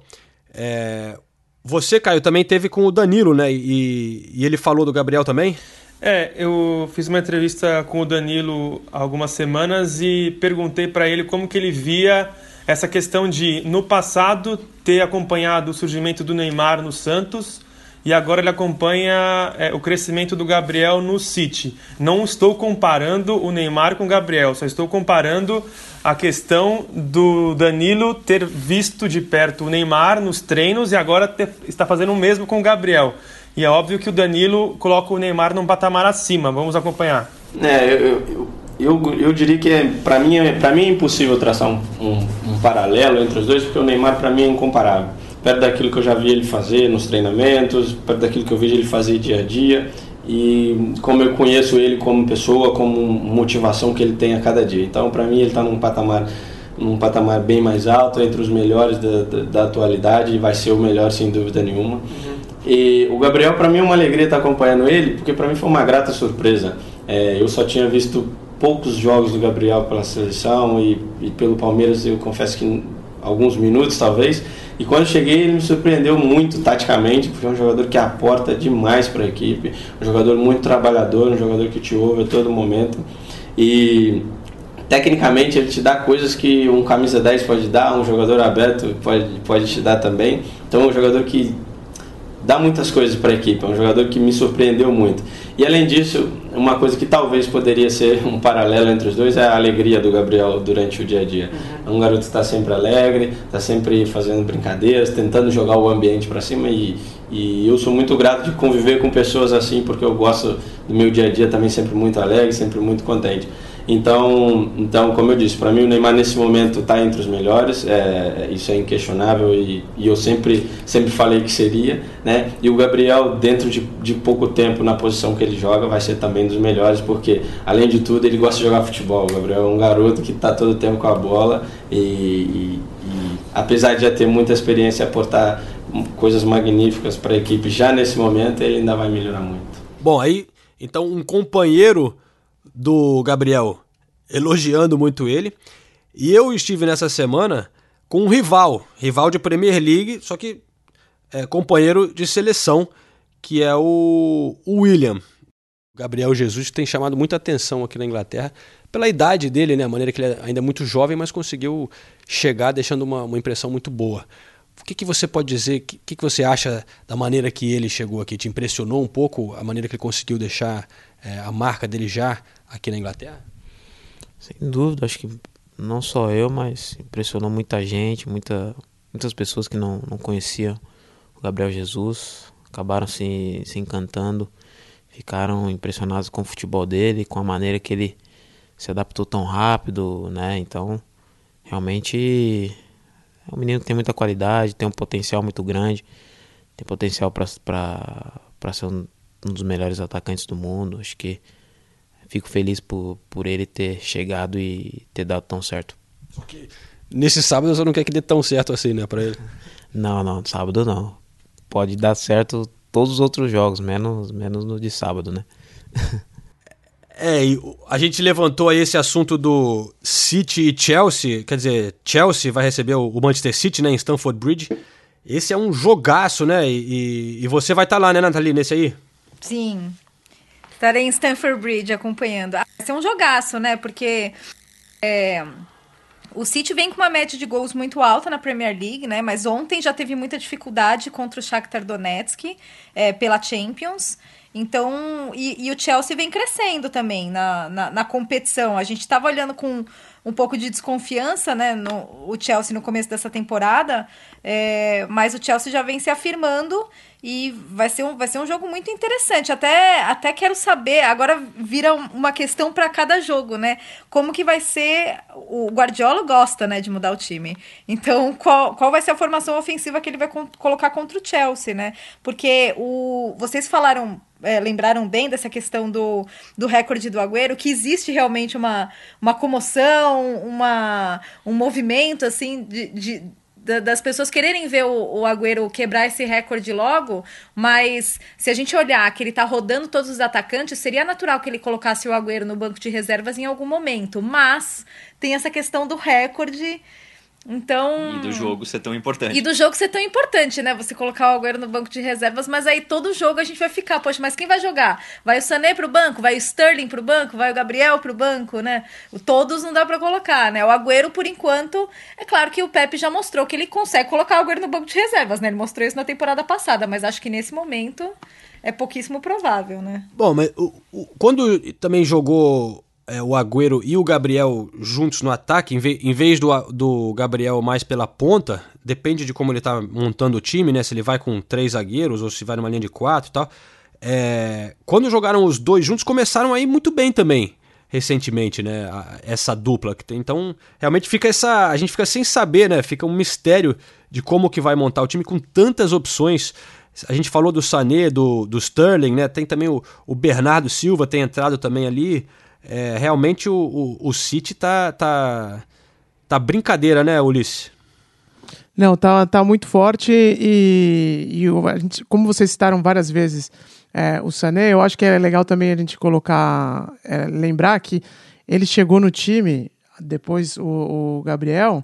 É, você, Caio, também teve com o Danilo, né? E, e ele falou do Gabriel também? É, eu fiz uma entrevista com o Danilo há algumas semanas e perguntei para ele como que ele via essa questão de, no passado, ter acompanhado o surgimento do Neymar no Santos e agora ele acompanha é, o crescimento do Gabriel no City. Não estou comparando o Neymar com o Gabriel, só estou comparando a questão do Danilo ter visto de perto o Neymar nos treinos e agora ter, está fazendo o mesmo com o Gabriel. E é óbvio que o Danilo coloca o Neymar num patamar acima. Vamos acompanhar. É, eu, eu, eu, eu diria que é, para mim, é, mim é impossível traçar um, um, um paralelo entre os dois, porque o Neymar para mim é incomparável perto daquilo que eu já vi ele fazer nos treinamentos, perto daquilo que eu vejo ele fazer dia a dia e como eu conheço ele como pessoa, como motivação que ele tem a cada dia. Então, para mim, ele está num patamar num patamar bem mais alto, entre os melhores da, da, da atualidade, e vai ser o melhor sem dúvida nenhuma. Uhum. E o Gabriel, para mim, é uma alegria estar acompanhando ele, porque para mim foi uma grata surpresa. É, eu só tinha visto poucos jogos do Gabriel pela seleção e, e pelo Palmeiras, eu confesso que alguns minutos talvez, e quando cheguei, ele me surpreendeu muito taticamente, porque é um jogador que aporta demais para a equipe, um jogador muito trabalhador, um jogador que te ouve a todo momento. E tecnicamente ele te dá coisas que um camisa 10 pode dar, um jogador aberto pode, pode te dar também. Então é um jogador que dá muitas coisas para a equipe, é um jogador que me surpreendeu muito. E além disso, uma coisa que talvez poderia ser um paralelo entre os dois é a alegria do Gabriel durante o dia a dia. É um garoto que está sempre alegre, está sempre fazendo brincadeiras, tentando jogar o ambiente para cima e, e eu sou muito grato de conviver com pessoas assim, porque eu gosto do meu dia a dia também sempre muito alegre, sempre muito contente. Então, então como eu disse, para mim o Neymar nesse momento está entre os melhores, é, isso é inquestionável e, e, eu sempre, sempre falei que seria. Né? E o Gabriel, dentro de, de pouco tempo na posição que ele joga, vai ser também dos melhores, porque além de tudo ele gosta de jogar futebol. O Gabriel é um garoto que está todo tempo com a bola e, e, e apesar de já ter muita experiência e aportar coisas magníficas para a equipe já nesse momento, ele ainda vai melhorar muito. Bom, aí então um companheiro do Gabriel elogiando muito ele. E eu estive nessa semana com um rival, rival de Premier League, só que é, companheiro de seleção, que é o, o William. Gabriel Jesus tem chamado muita atenção aqui na Inglaterra pela idade dele, né? A maneira que ele é ainda é muito jovem, mas conseguiu chegar deixando uma, uma impressão muito boa. O que, que você pode dizer? O que, que você acha da maneira que ele chegou aqui? Te impressionou um pouco a maneira que ele conseguiu deixar é, a marca dele já aqui na Inglaterra? Sem dúvida, acho que não só eu, mas impressionou muita gente, muita, muitas pessoas que não, não conheciam o Gabriel Jesus, acabaram se, se encantando, ficaram impressionados com o futebol dele, com a maneira que ele se adaptou tão rápido, né? Então, realmente é um menino que tem muita qualidade, tem um potencial muito grande, tem potencial para ser um, um dos melhores atacantes do mundo. Acho que fico feliz por, por ele ter chegado e ter dado tão certo. Nesse sábado você não quer que dê tão certo assim, né, para ele? Não, não, sábado não. Pode dar certo todos os outros jogos, menos, menos no de sábado, né? É, a gente levantou aí esse assunto do City e Chelsea, quer dizer, Chelsea vai receber o Manchester City, né, em Stamford Bridge. Esse é um jogaço, né? E, e você vai estar tá lá, né, Nathalie, nesse aí? Sim. Estarei em Stamford Bridge acompanhando. Ah, vai ser um jogaço, né? Porque é, o City vem com uma média de gols muito alta na Premier League, né? Mas ontem já teve muita dificuldade contra o Shakhtar Donetsk é, pela Champions. Então, e, e, o Chelsea vem crescendo também na, na, na competição. A gente estava olhando com um pouco de desconfiança, né? No, o Chelsea no começo dessa temporada, é, mas o Chelsea já vem se afirmando e vai ser um, vai ser um jogo muito interessante. Até, até quero saber, agora vira uma questão para cada jogo, né? Como que vai ser. O Guardiola gosta, né, de mudar o time. Então, qual, qual vai ser a formação ofensiva que ele vai colocar contra o Chelsea, né? Porque o, vocês falaram é, lembraram bem dessa questão do, do recorde do Agüero, que existe realmente uma, uma comoção, uma, um movimento assim de, de das pessoas quererem ver o, o Agüero quebrar esse recorde logo, mas se a gente olhar que ele tá rodando todos os atacantes, seria natural que ele colocasse o Agüero no banco de reservas em algum momento. Mas tem essa questão do recorde então. E do jogo ser tão importante. E do jogo ser tão importante, né? Você colocar o Agüero no banco de reservas, mas aí todo jogo a gente vai ficar, poxa, mas quem vai jogar? Vai o Sané pro banco? Vai o Sterling pro banco? Vai o Gabriel pro banco, né? Todos não dá para colocar, né? O Agüero, por enquanto, é claro que o Pepe já mostrou que ele consegue colocar o Agüero no banco de reservas, né? Ele mostrou isso na temporada passada, mas acho que nesse momento é pouquíssimo provável, né? Bom, mas o, o, quando também jogou é, o Agüero e o Gabriel juntos no ataque, em, ve em vez do, do Gabriel mais pela ponta, depende de como ele está montando o time, né? Se ele vai com três zagueiros ou se vai numa linha de quatro e tal. É, quando jogaram os dois juntos, começaram aí muito bem também, recentemente, né? Essa dupla que tem. Então, realmente fica essa. A gente fica sem saber, né? Fica um mistério de como que vai montar o time com tantas opções. A gente falou do Sané, do, do Sterling, né? Tem também o, o Bernardo Silva, tem entrado também ali é, realmente o, o, o, City tá, tá, tá brincadeira, né, Ulisses? Não, tá, tá muito forte e, e gente, como vocês citaram várias vezes é, o Sané, eu acho que é legal também a gente colocar, é, lembrar que ele chegou no time, depois o, o Gabriel,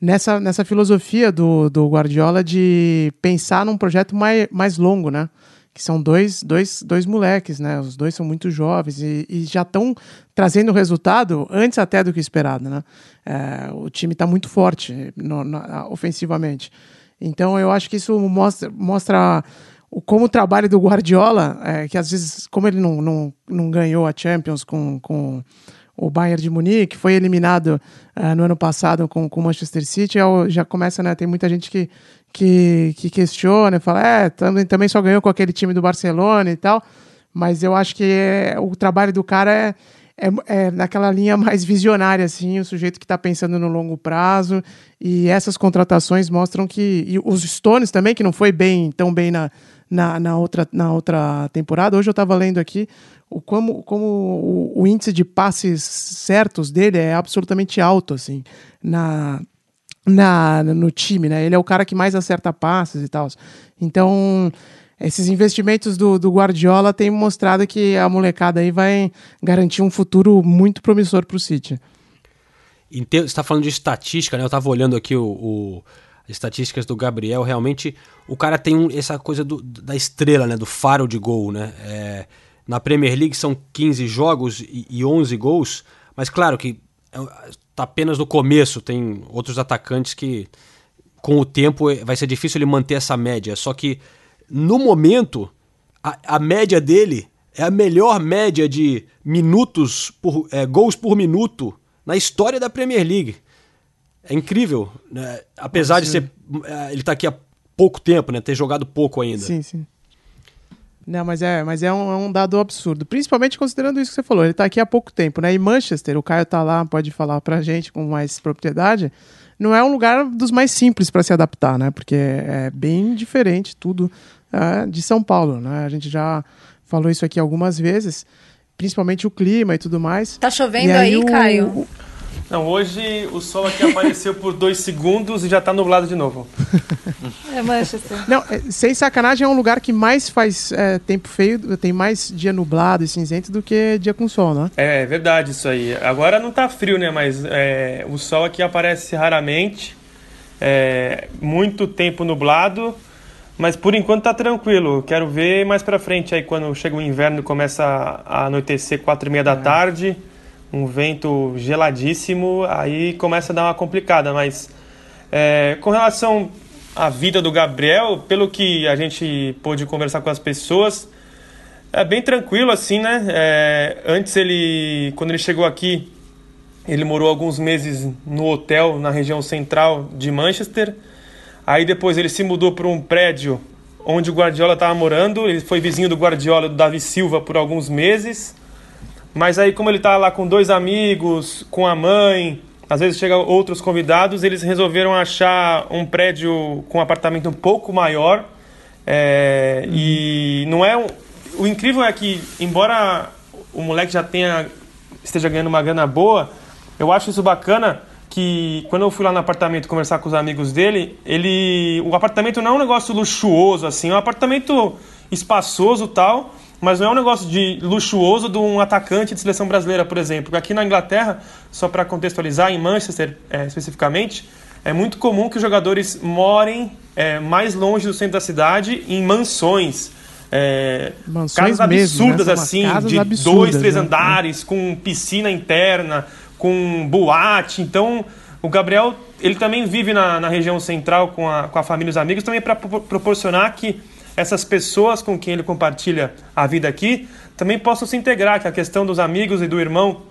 nessa, nessa filosofia do, do Guardiola de pensar num projeto mais, mais longo, né? Que são dois, dois, dois moleques, né? Os dois são muito jovens e, e já estão trazendo resultado antes até do que esperado, né? É, o time está muito forte no, no, ofensivamente. Então eu acho que isso mostra, mostra o, como o trabalho do Guardiola, é, que às vezes, como ele não, não, não ganhou a Champions com, com o Bayern de Munique, foi eliminado uh, no ano passado com o Manchester City, é já começa, né? Tem muita gente que, que, que questiona, fala, é, também, também só ganhou com aquele time do Barcelona e tal, mas eu acho que é, o trabalho do cara é, é, é, naquela linha mais visionária, assim, o sujeito que está pensando no longo prazo, e essas contratações mostram que, e os Stones também, que não foi bem, tão bem na, na, na, outra, na outra temporada. Hoje eu estava lendo aqui o, como, como o, o, índice de passes certos dele é absolutamente alto, assim, na, na, no time, né? Ele é o cara que mais acerta passes e tal. Então, esses investimentos do, do Guardiola têm mostrado que a molecada aí vai garantir um futuro muito promissor para o City. Você está falando de estatística, né? Eu estava olhando aqui o, o estatísticas do Gabriel, realmente o cara tem um, essa coisa do, da estrela, né? Do faro de gol, né? É, na Premier League são 15 jogos e, e 11 gols, mas claro que está é, apenas no começo, tem outros atacantes que com o tempo é, vai ser difícil ele manter essa média, só que no momento a, a média dele é a melhor média de minutos por é, gols por minuto na história da Premier League. É incrível, né? apesar de ser. É, ele tá aqui há pouco tempo, né? Ter jogado pouco ainda. Sim, sim. Não, mas é, mas é um, é um, dado absurdo. Principalmente considerando isso que você falou. Ele tá aqui há pouco tempo, né? E Manchester, o Caio tá lá, pode falar pra gente com mais propriedade. Não é um lugar dos mais simples para se adaptar, né? Porque é bem diferente tudo é, de São Paulo, né? A gente já falou isso aqui algumas vezes, principalmente o clima e tudo mais. Tá chovendo aí, aí o, Caio? O, não, hoje o sol aqui apareceu por dois segundos e já tá nublado de novo. É Manchester. Não, é, sem sacanagem, é um lugar que mais faz é, tempo feio, tem mais dia nublado e cinzento do que dia com sol, né? É, é verdade isso aí. Agora não tá frio, né? Mas é, o sol aqui aparece raramente. É, muito tempo nublado. Mas por enquanto tá tranquilo. Quero ver mais pra frente aí quando chega o inverno começa a anoitecer quatro e meia da é. tarde um vento geladíssimo, aí começa a dar uma complicada. Mas é, com relação à vida do Gabriel, pelo que a gente pôde conversar com as pessoas, é bem tranquilo assim, né? É, antes ele, quando ele chegou aqui, ele morou alguns meses no hotel na região central de Manchester. Aí depois ele se mudou para um prédio onde o Guardiola estava morando. Ele foi vizinho do Guardiola, do Davi Silva, por alguns meses. Mas aí, como ele tá lá com dois amigos, com a mãe, às vezes chegam outros convidados, eles resolveram achar um prédio com um apartamento um pouco maior. É, uhum. E não é um, o incrível é que, embora o moleque já tenha esteja ganhando uma grana boa, eu acho isso bacana que quando eu fui lá no apartamento conversar com os amigos dele, ele o apartamento não é um negócio luxuoso assim, é um apartamento espaçoso tal mas não é um negócio de luxuoso de um atacante de seleção brasileira, por exemplo. Aqui na Inglaterra, só para contextualizar, em Manchester é, especificamente, é muito comum que os jogadores morem é, mais longe do centro da cidade, em mansões. É, casas absurdas, né? assim, casas de absurdas, dois, três né? andares, com piscina interna, com boate. Então, o Gabriel ele também vive na, na região central com a, com a família e os amigos, também para proporcionar que essas pessoas com quem ele compartilha a vida aqui também possam se integrar, que a questão dos amigos e do irmão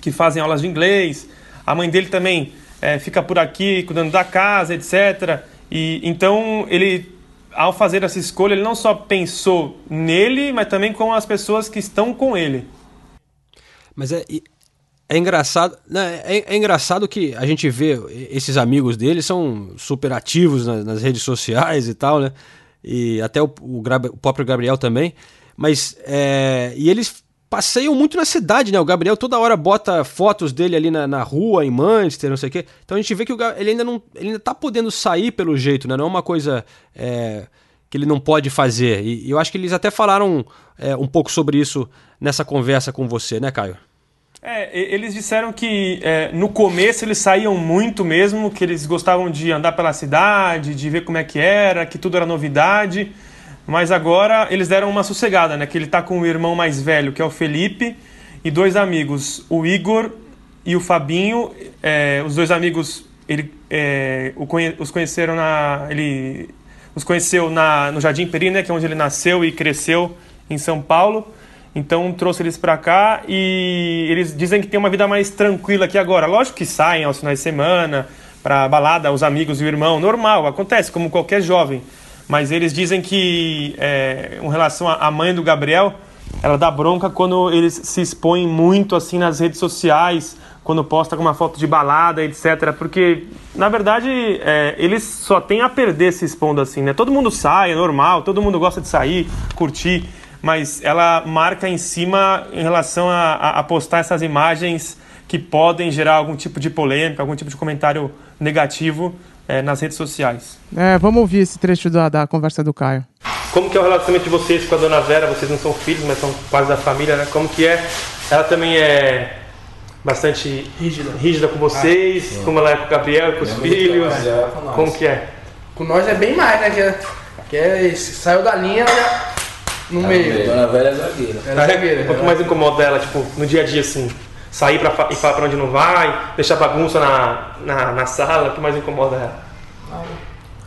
que fazem aulas de inglês, a mãe dele também é, fica por aqui cuidando da casa, etc. E então ele, ao fazer essa escolha, ele não só pensou nele, mas também com as pessoas que estão com ele. Mas é, é engraçado, né, é, é, engraçado que a gente vê esses amigos dele são super ativos nas, nas redes sociais e tal, né? E até o, o, o próprio Gabriel também. Mas, é, e eles passeiam muito na cidade, né? O Gabriel toda hora bota fotos dele ali na, na rua, em Manchester, não sei o quê. Então a gente vê que o, ele ainda não ele ainda tá podendo sair pelo jeito, né? Não é uma coisa é, que ele não pode fazer. E, e, eu acho que eles até falaram é, um pouco sobre isso nessa conversa com você, né, Caio? É, eles disseram que é, no começo eles saíam muito mesmo, que eles gostavam de andar pela cidade, de ver como é que era, que tudo era novidade. Mas agora eles deram uma sossegada, né? Que ele tá com o irmão mais velho, que é o Felipe, e dois amigos, o Igor e o Fabinho. É, os dois amigos, ele, é, conhe os conheceram na. Ele, nos conheceu na, no Jardim Peri, né, que é onde ele nasceu e cresceu em São Paulo. Então trouxe eles para cá e eles dizem que tem uma vida mais tranquila aqui agora. Lógico que saem aos finais de semana para balada, os amigos e o irmão, normal, acontece como qualquer jovem. Mas eles dizem que, é, em relação à mãe do Gabriel, ela dá bronca quando eles se expõem muito assim nas redes sociais, quando posta alguma foto de balada, etc. Porque, na verdade, é, eles só têm a perder se expondo assim, né? Todo mundo sai, é normal, todo mundo gosta de sair, curtir, mas ela marca em cima em relação a, a, a postar essas imagens que podem gerar algum tipo de polêmica, algum tipo de comentário negativo é, nas redes sociais. É, vamos ouvir esse trecho da, da conversa do Caio. Como que é o relacionamento de vocês com a dona Vera? Vocês não são filhos, mas são quase da família, né? Como que é? Ela também é bastante rígida, rígida com vocês, ah, como ela é com o Gabriel, com os filhos. Com como que é? Com nós é bem mais, né? Que, é, que é, saiu da linha já no tá meio. Dona Vera é zagueira. É zagueira. O que mais incomoda ela, tipo, no dia a dia, assim? Sair pra, e falar pra onde não vai, deixar bagunça na, na, na sala, o que mais incomoda ela?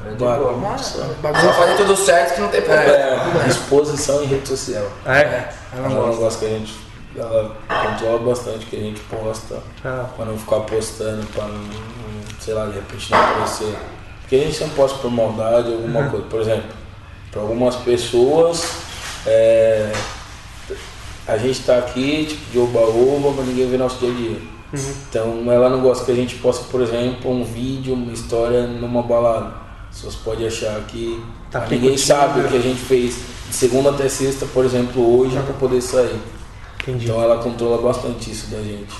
É bagunça. Bagunça fazer tudo certo que não tem problema. É, exposição em rede social. É? é. Ela não gosta que a gente. Ela controla bastante que a gente posta. Ah. Pra não ficar postando, pra não, sei lá, de repente não aparecer. Porque a gente não posta por maldade alguma uhum. coisa. Por exemplo, para algumas pessoas, é, a gente tá aqui, tipo, de oba-oba, mas ninguém vê nosso dia a dia. Uhum. Então ela não gosta que a gente possa, por exemplo, um vídeo, uma história numa balada. Pessoas podem achar que tá ninguém sabe o que a né? gente fez de segunda até sexta, por exemplo, hoje para poder sair. Entendi. Então ela controla bastante isso da gente.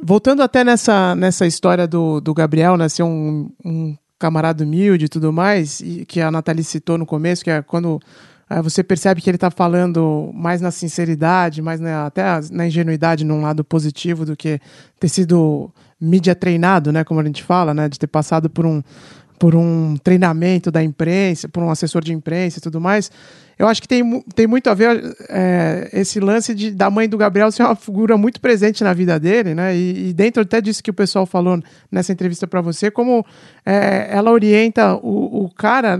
Voltando até nessa, nessa história do, do Gabriel, né, ser um, um camarada humilde e tudo mais, e que a Nathalie citou no começo, que é quando é, você percebe que ele está falando mais na sinceridade, mais na, até na ingenuidade num lado positivo do que ter sido mídia treinado, né, como a gente fala, né, de ter passado por um por um treinamento da imprensa, por um assessor de imprensa e tudo mais. Eu acho que tem, tem muito a ver é, esse lance de, da mãe do Gabriel ser uma figura muito presente na vida dele, né? E, e dentro até disso que o pessoal falou nessa entrevista para você, como é, ela orienta o, o cara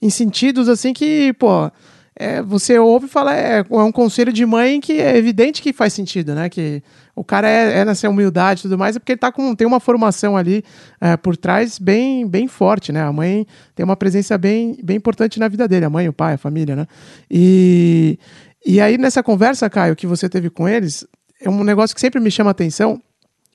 em sentidos assim que, pô é, você ouve e fala, é, é, um conselho de mãe que é evidente que faz sentido, né? Que o cara é, é nessa humildade e tudo mais, é porque ele tá com, tem uma formação ali é, por trás bem, bem forte, né? A mãe tem uma presença bem, bem importante na vida dele, a mãe, o pai, a família, né? E, e aí, nessa conversa, Caio, que você teve com eles, é um negócio que sempre me chama a atenção,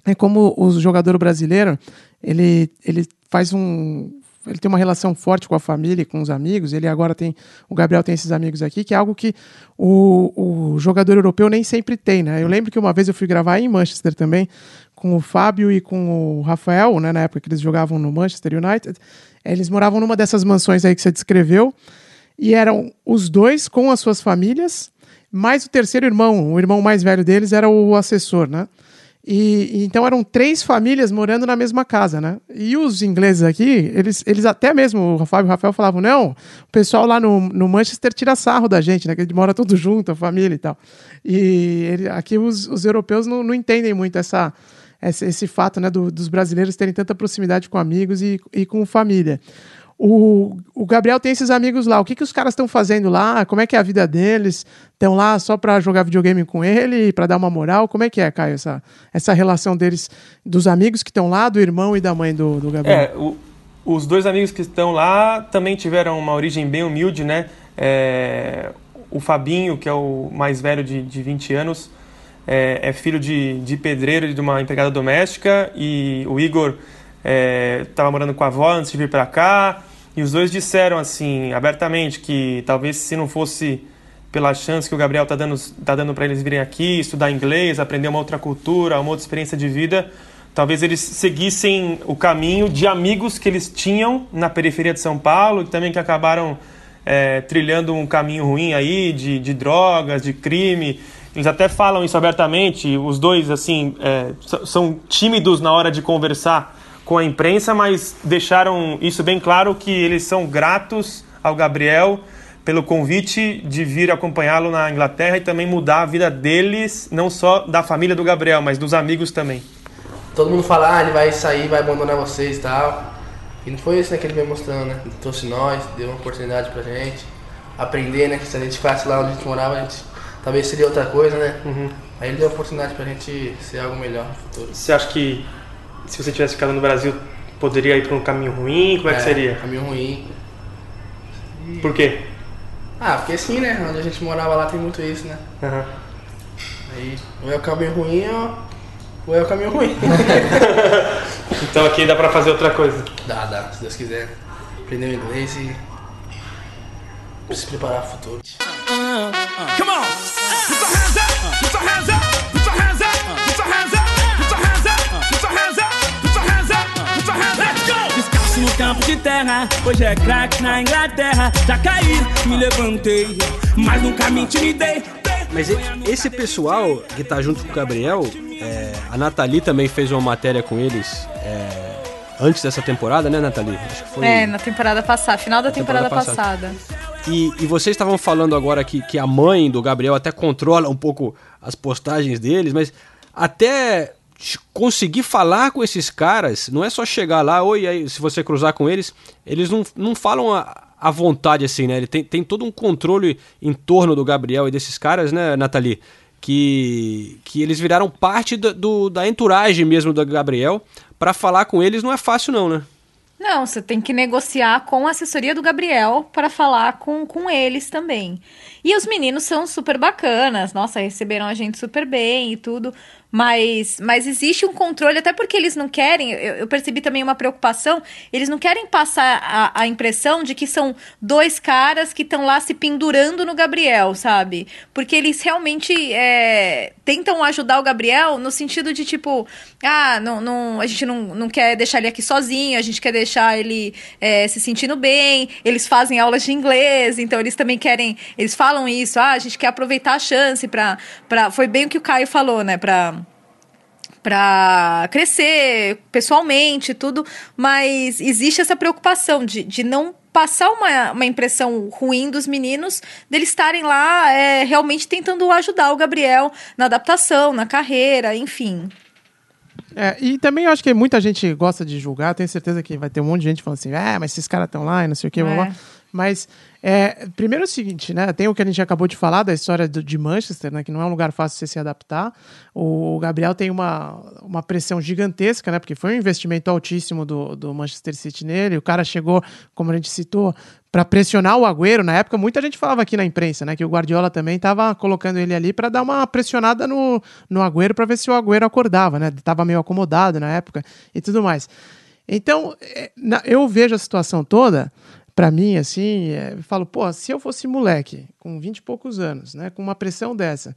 é como o jogador brasileiro, ele, ele faz um ele tem uma relação forte com a família e com os amigos. Ele agora tem. O Gabriel tem esses amigos aqui, que é algo que o, o jogador europeu nem sempre tem, né? Eu lembro que uma vez eu fui gravar em Manchester também, com o Fábio e com o Rafael, né? Na época que eles jogavam no Manchester United. Eles moravam numa dessas mansões aí que você descreveu. E eram os dois com as suas famílias, mais o terceiro irmão, o irmão mais velho deles era o assessor, né? E, então eram três famílias morando na mesma casa, né? E os ingleses aqui, eles, eles até mesmo, o Fábio e o Rafael falavam, não, o pessoal lá no, no Manchester tira sarro da gente, né? Que a gente mora tudo junto, a família e tal. E ele, aqui os, os europeus não, não entendem muito essa, esse, esse fato, né? Do, dos brasileiros terem tanta proximidade com amigos e, e com família. O, o Gabriel tem esses amigos lá. O que, que os caras estão fazendo lá? Como é que é a vida deles? Estão lá só para jogar videogame com ele, para dar uma moral? Como é que é, Caio, essa, essa relação deles, dos amigos que estão lá, do irmão e da mãe do, do Gabriel? É, o, os dois amigos que estão lá também tiveram uma origem bem humilde, né? É, o Fabinho, que é o mais velho de, de 20 anos, é, é filho de, de pedreiro e de uma empregada doméstica, e o Igor estava é, morando com a avó antes de vir para cá e os dois disseram assim, abertamente, que talvez se não fosse pela chance que o Gabriel está dando, tá dando para eles virem aqui, estudar inglês, aprender uma outra cultura, uma outra experiência de vida, talvez eles seguissem o caminho de amigos que eles tinham na periferia de São Paulo e também que acabaram é, trilhando um caminho ruim aí de, de drogas, de crime. Eles até falam isso abertamente, os dois assim é, são tímidos na hora de conversar com a imprensa, mas deixaram isso bem claro que eles são gratos ao Gabriel pelo convite de vir acompanhá-lo na Inglaterra e também mudar a vida deles, não só da família do Gabriel, mas dos amigos também. Todo mundo fala, ah, ele vai sair, vai abandonar vocês e tal. E não foi isso né, que ele veio mostrando, né? Ele trouxe nós, deu uma oportunidade pra gente aprender, né? Que se a gente ficasse lá onde a gente morava, a gente talvez seria outra coisa, né? Uhum. Aí ele deu a oportunidade pra gente ser algo melhor no futuro. Você acha que se você tivesse ficado no Brasil, poderia ir para um caminho ruim? Como é, que seria? Caminho ruim. Por quê? Ah, porque assim, né? Onde a gente morava lá tem muito isso, né? Uhum. Aí, ou é o caminho ruim ou, ou é o caminho ruim. então aqui dá pra fazer outra coisa. Dá, dá, se Deus quiser. Aprender o inglês e se preparar pro futuro. Come on! Campo de terra, hoje é craque na Inglaterra. Já caí, me levantei, mas nunca me intimidei. Mas esse pessoal que tá junto com o Gabriel, é, a Nathalie também fez uma matéria com eles é, antes dessa temporada, né, Nathalie? Acho que foi. É, na temporada passada, final da temporada, temporada passada. E, e vocês estavam falando agora que, que a mãe do Gabriel até controla um pouco as postagens deles, mas até conseguir falar com esses caras, não é só chegar lá, oi, aí, se você cruzar com eles, eles não, não falam a- à vontade assim, né? Ele tem, tem todo um controle em torno do Gabriel e desses caras, né, Nathalie? Que, que eles viraram parte do, do- da entourage mesmo do Gabriel. Pra falar com eles não é fácil, não, né? Não, você tem que negociar com a assessoria do Gabriel para falar com, com eles também. E os meninos são super bacanas, nossa, receberam a gente super bem e tudo. Mas, mas existe um controle, até porque eles não querem, eu, eu percebi também uma preocupação, eles não querem passar a, a impressão de que são dois caras que estão lá se pendurando no Gabriel, sabe? Porque eles realmente é, tentam ajudar o Gabriel no sentido de tipo, ah, não, não, a gente não, não quer deixar ele aqui sozinho, a gente quer deixar ele é, se sentindo bem, eles fazem aulas de inglês, então eles também querem, eles falam isso, ah, a gente quer aproveitar a chance pra foi bem o que o Caio falou, né, pra para crescer pessoalmente tudo, mas existe essa preocupação de, de não passar uma, uma impressão ruim dos meninos deles estarem lá é, realmente tentando ajudar o Gabriel na adaptação, na carreira, enfim. É, e também eu acho que muita gente gosta de julgar, tenho certeza que vai ter um monte de gente falando assim, ah, mas esses caras estão lá e não sei o que. É. Mas, é, primeiro é o seguinte, né? Tem o que a gente acabou de falar da história do- de Manchester, né? Que não é um lugar fácil de você se adaptar. O Gabriel tem uma, uma pressão gigantesca, né? Porque foi um investimento altíssimo do, do Manchester City nele. O cara chegou, como a gente citou, para pressionar o Agüero. Na época, muita gente falava aqui na imprensa, né? Que o Guardiola também estava colocando ele ali para dar uma pressionada no, no Agüero para ver se o Agüero acordava, né? Tava meio acomodado na época e tudo mais. Então, é, eu vejo a situação toda, pra mim, assim, é, falo, pô, se eu fosse moleque, com 20 e poucos anos, né, com uma pressão dessa,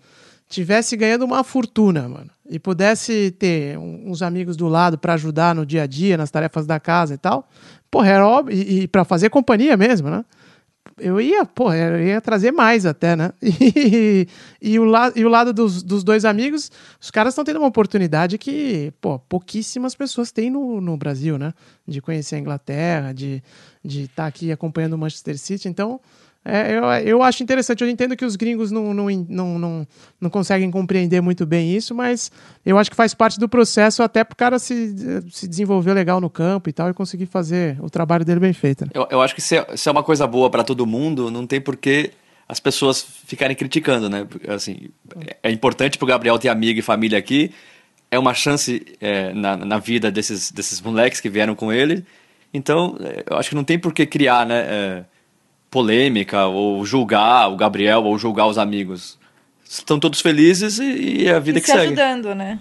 tivesse ganhando uma fortuna, mano, e pudesse ter um- uns amigos do lado pra ajudar no dia a dia, nas tarefas da casa e tal, porra, era óbvio, e, e pra fazer companhia mesmo, né? Eu ia, pô, eu ia trazer mais até, né? E, e, o, la, e o lado dos, dos dois amigos, os caras estão tendo uma oportunidade que, pô, pouquíssimas pessoas têm no, no Brasil, né? De conhecer a Inglaterra, de de estar aqui acompanhando o Manchester City. Então, é, eu, eu acho interessante. Eu entendo que os gringos não, não, não, não, não conseguem compreender muito bem isso, mas eu acho que faz parte do processo até para o cara se, se desenvolver legal no campo e tal e conseguir fazer o trabalho dele bem feito. né? Eu, eu acho que se é, se é uma coisa boa para todo mundo, não tem por que as pessoas ficarem criticando, né? Assim, é importante pro Gabriel ter amigo e família aqui, é uma chance é, na, na vida desses, desses moleques que vieram com ele. Então, é, eu acho que não tem por que criar, né? é, polêmica ou julgar o Gabriel ou julgar os amigos. Estão todos felizes e, e é a vida e que se segue. ajudando, né?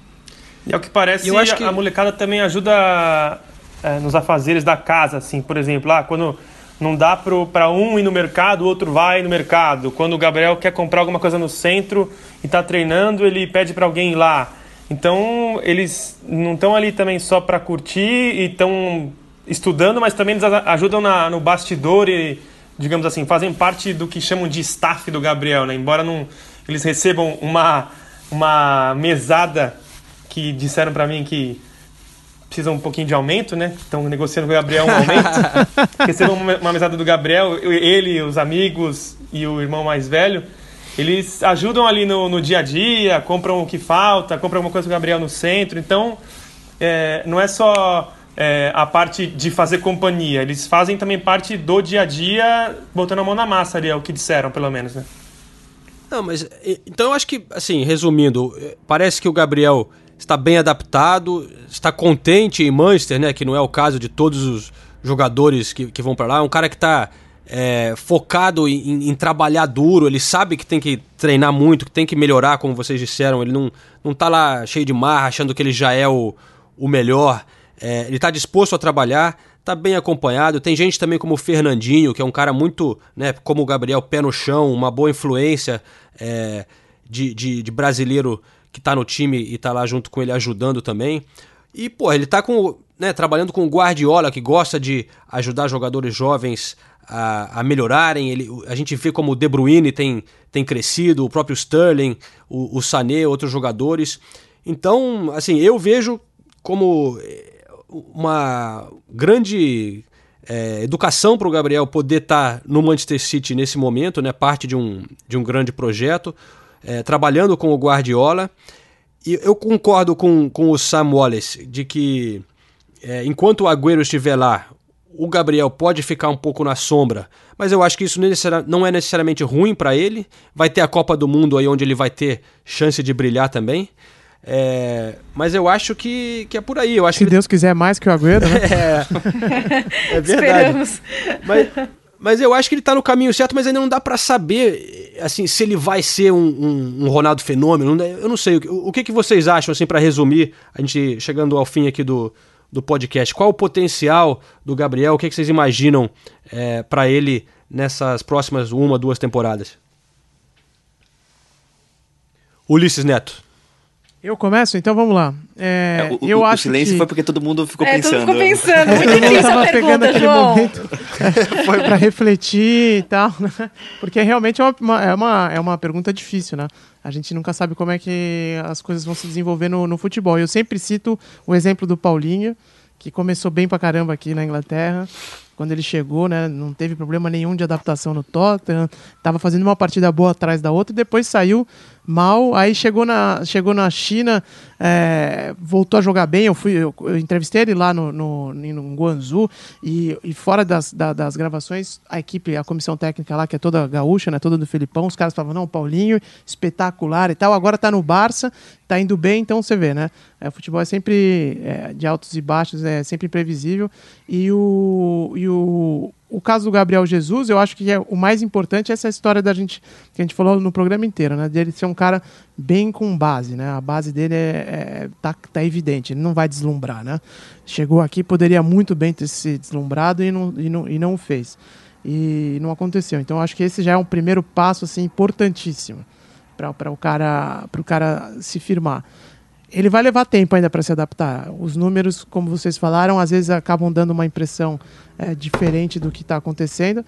E ao que parece, Eu acho que- a molecada também ajuda é, nos afazeres da casa, assim, por exemplo, ah, quando não dá pra um ir no mercado, o outro vai no mercado. Quando o Gabriel quer comprar alguma coisa no centro e tá treinando, ele pede pra alguém ir lá. Então, eles não estão ali também só pra curtir e estão estudando, mas também eles ajudam na- no bastidor e, digamos assim, fazem parte do que chamam de staff do Gabriel, né? Embora não, eles recebam uma, uma mesada que disseram pra mim que precisam um pouquinho de aumento, né? Estão negociando com o Gabriel um aumento. Recebam uma mesada do Gabriel, ele, os amigos e o irmão mais velho. Eles ajudam ali no, no dia a dia, compram o que falta, compram alguma coisa com o Gabriel no centro. Então, é, não é só é, a parte de fazer companhia, eles fazem também parte do dia a dia, botando a mão na massa ali, é o que disseram, pelo menos, né? Não, mas então eu acho que, assim, resumindo, eh, parece que o Gabriel está bem adaptado, está contente em Manchester, né? Que não é o caso de todos os jogadores que, que vão para lá. É um cara que está é, focado em, em- em trabalhar duro, ele sabe que tem que treinar muito, que tem que melhorar, como vocês disseram. Ele não, não tá lá cheio de marra, achando que ele já é o, o melhor. É, ele está disposto a trabalhar, está bem acompanhado. Tem gente também como o Fernandinho, que é um cara muito, né, como o Gabriel, pé no chão, uma boa influência é, de, de, de brasileiro que tá no time e tá lá junto com ele ajudando também. E, pô, ele tá com, né, trabalhando com o Guardiola, que gosta de ajudar jogadores jovens a, a melhorarem. Ele, a gente vê como o De Bruyne tem, tem crescido, o próprio Sterling, o, o Sané, outros jogadores. Então, assim, eu vejo como uma grande é, educação para o Gabriel poder estar no Manchester City nesse momento, né, parte de um, de um grande projeto, é, trabalhando com o Guardiola. E eu concordo com, com o Sam Wallace de que é, enquanto o Agüero estiver lá, o Gabriel pode ficar um pouco na sombra, mas eu acho que isso não é necessariamente ruim para ele. Vai ter a Copa do Mundo aí onde ele vai ter chance de brilhar também. É, mas eu acho que, que é por aí. Eu acho Se que Deus quiser mais que o Agüero, né? É verdade. Esperamos. Mas, mas eu acho que ele tá no caminho certo, mas ainda não dá pra saber assim se ele vai ser um, um- um Ronaldo fenômeno. Eu não sei. O, o que, que vocês acham, assim, para resumir, a gente chegando ao fim aqui do, do podcast? Qual o potencial do Gabriel? O que, que vocês imaginam é, para ele nessas próximas uma, duas temporadas? Ulisses Neto. Eu começo? Então vamos lá. É, o, eu o- o acho silêncio que... foi porque todo mundo ficou É, todo pensando. mundo ficou pensando. Muito Todo mundo difícil a tava pegando pergunta, aquele João. momento. Foi para refletir e tal, né? Porque realmente é uma, uma- é, uma, é uma pergunta difícil, né? A gente nunca sabe como é que as coisas vão se desenvolver no, no futebol. Eu sempre cito o exemplo do Paulinho, que começou bem pra caramba aqui na Inglaterra. Quando ele chegou, né, não teve problema nenhum de adaptação no Tottenham, tava fazendo uma partida boa atrás da outra e depois saiu mal. Aí chegou na, chegou na China, é, voltou a jogar bem. Eu fui, eu, eu entrevistei ele lá no, no, no e, e fora das, da- das gravações, a equipe, a comissão técnica lá, que é toda gaúcha, né, toda do Felipão, os caras falavam, não, Paulinho, espetacular e tal. Agora tá no Barça, tá indo bem, então você vê, né? É, o futebol é sempre é, de altos e baixos, é sempre imprevisível. E o, e o, o caso do Gabriel Jesus, eu acho que é, o mais importante é essa história da gente, que a gente falou no programa inteiro, né? Dele ser um cara bem com base, né? A base dele é, é- tá, tá evidente, ele não vai deslumbrar, né? Chegou aqui, poderia muito bem ter se deslumbrado e não, e não, e não o fez. E não aconteceu. Então, acho que esse já é um primeiro passo assim, importantíssimo para o cara, pro cara se firmar. Ele vai levar tempo ainda para se adaptar. Os números, como vocês falaram, às vezes acabam dando uma impressão é, diferente do que está acontecendo.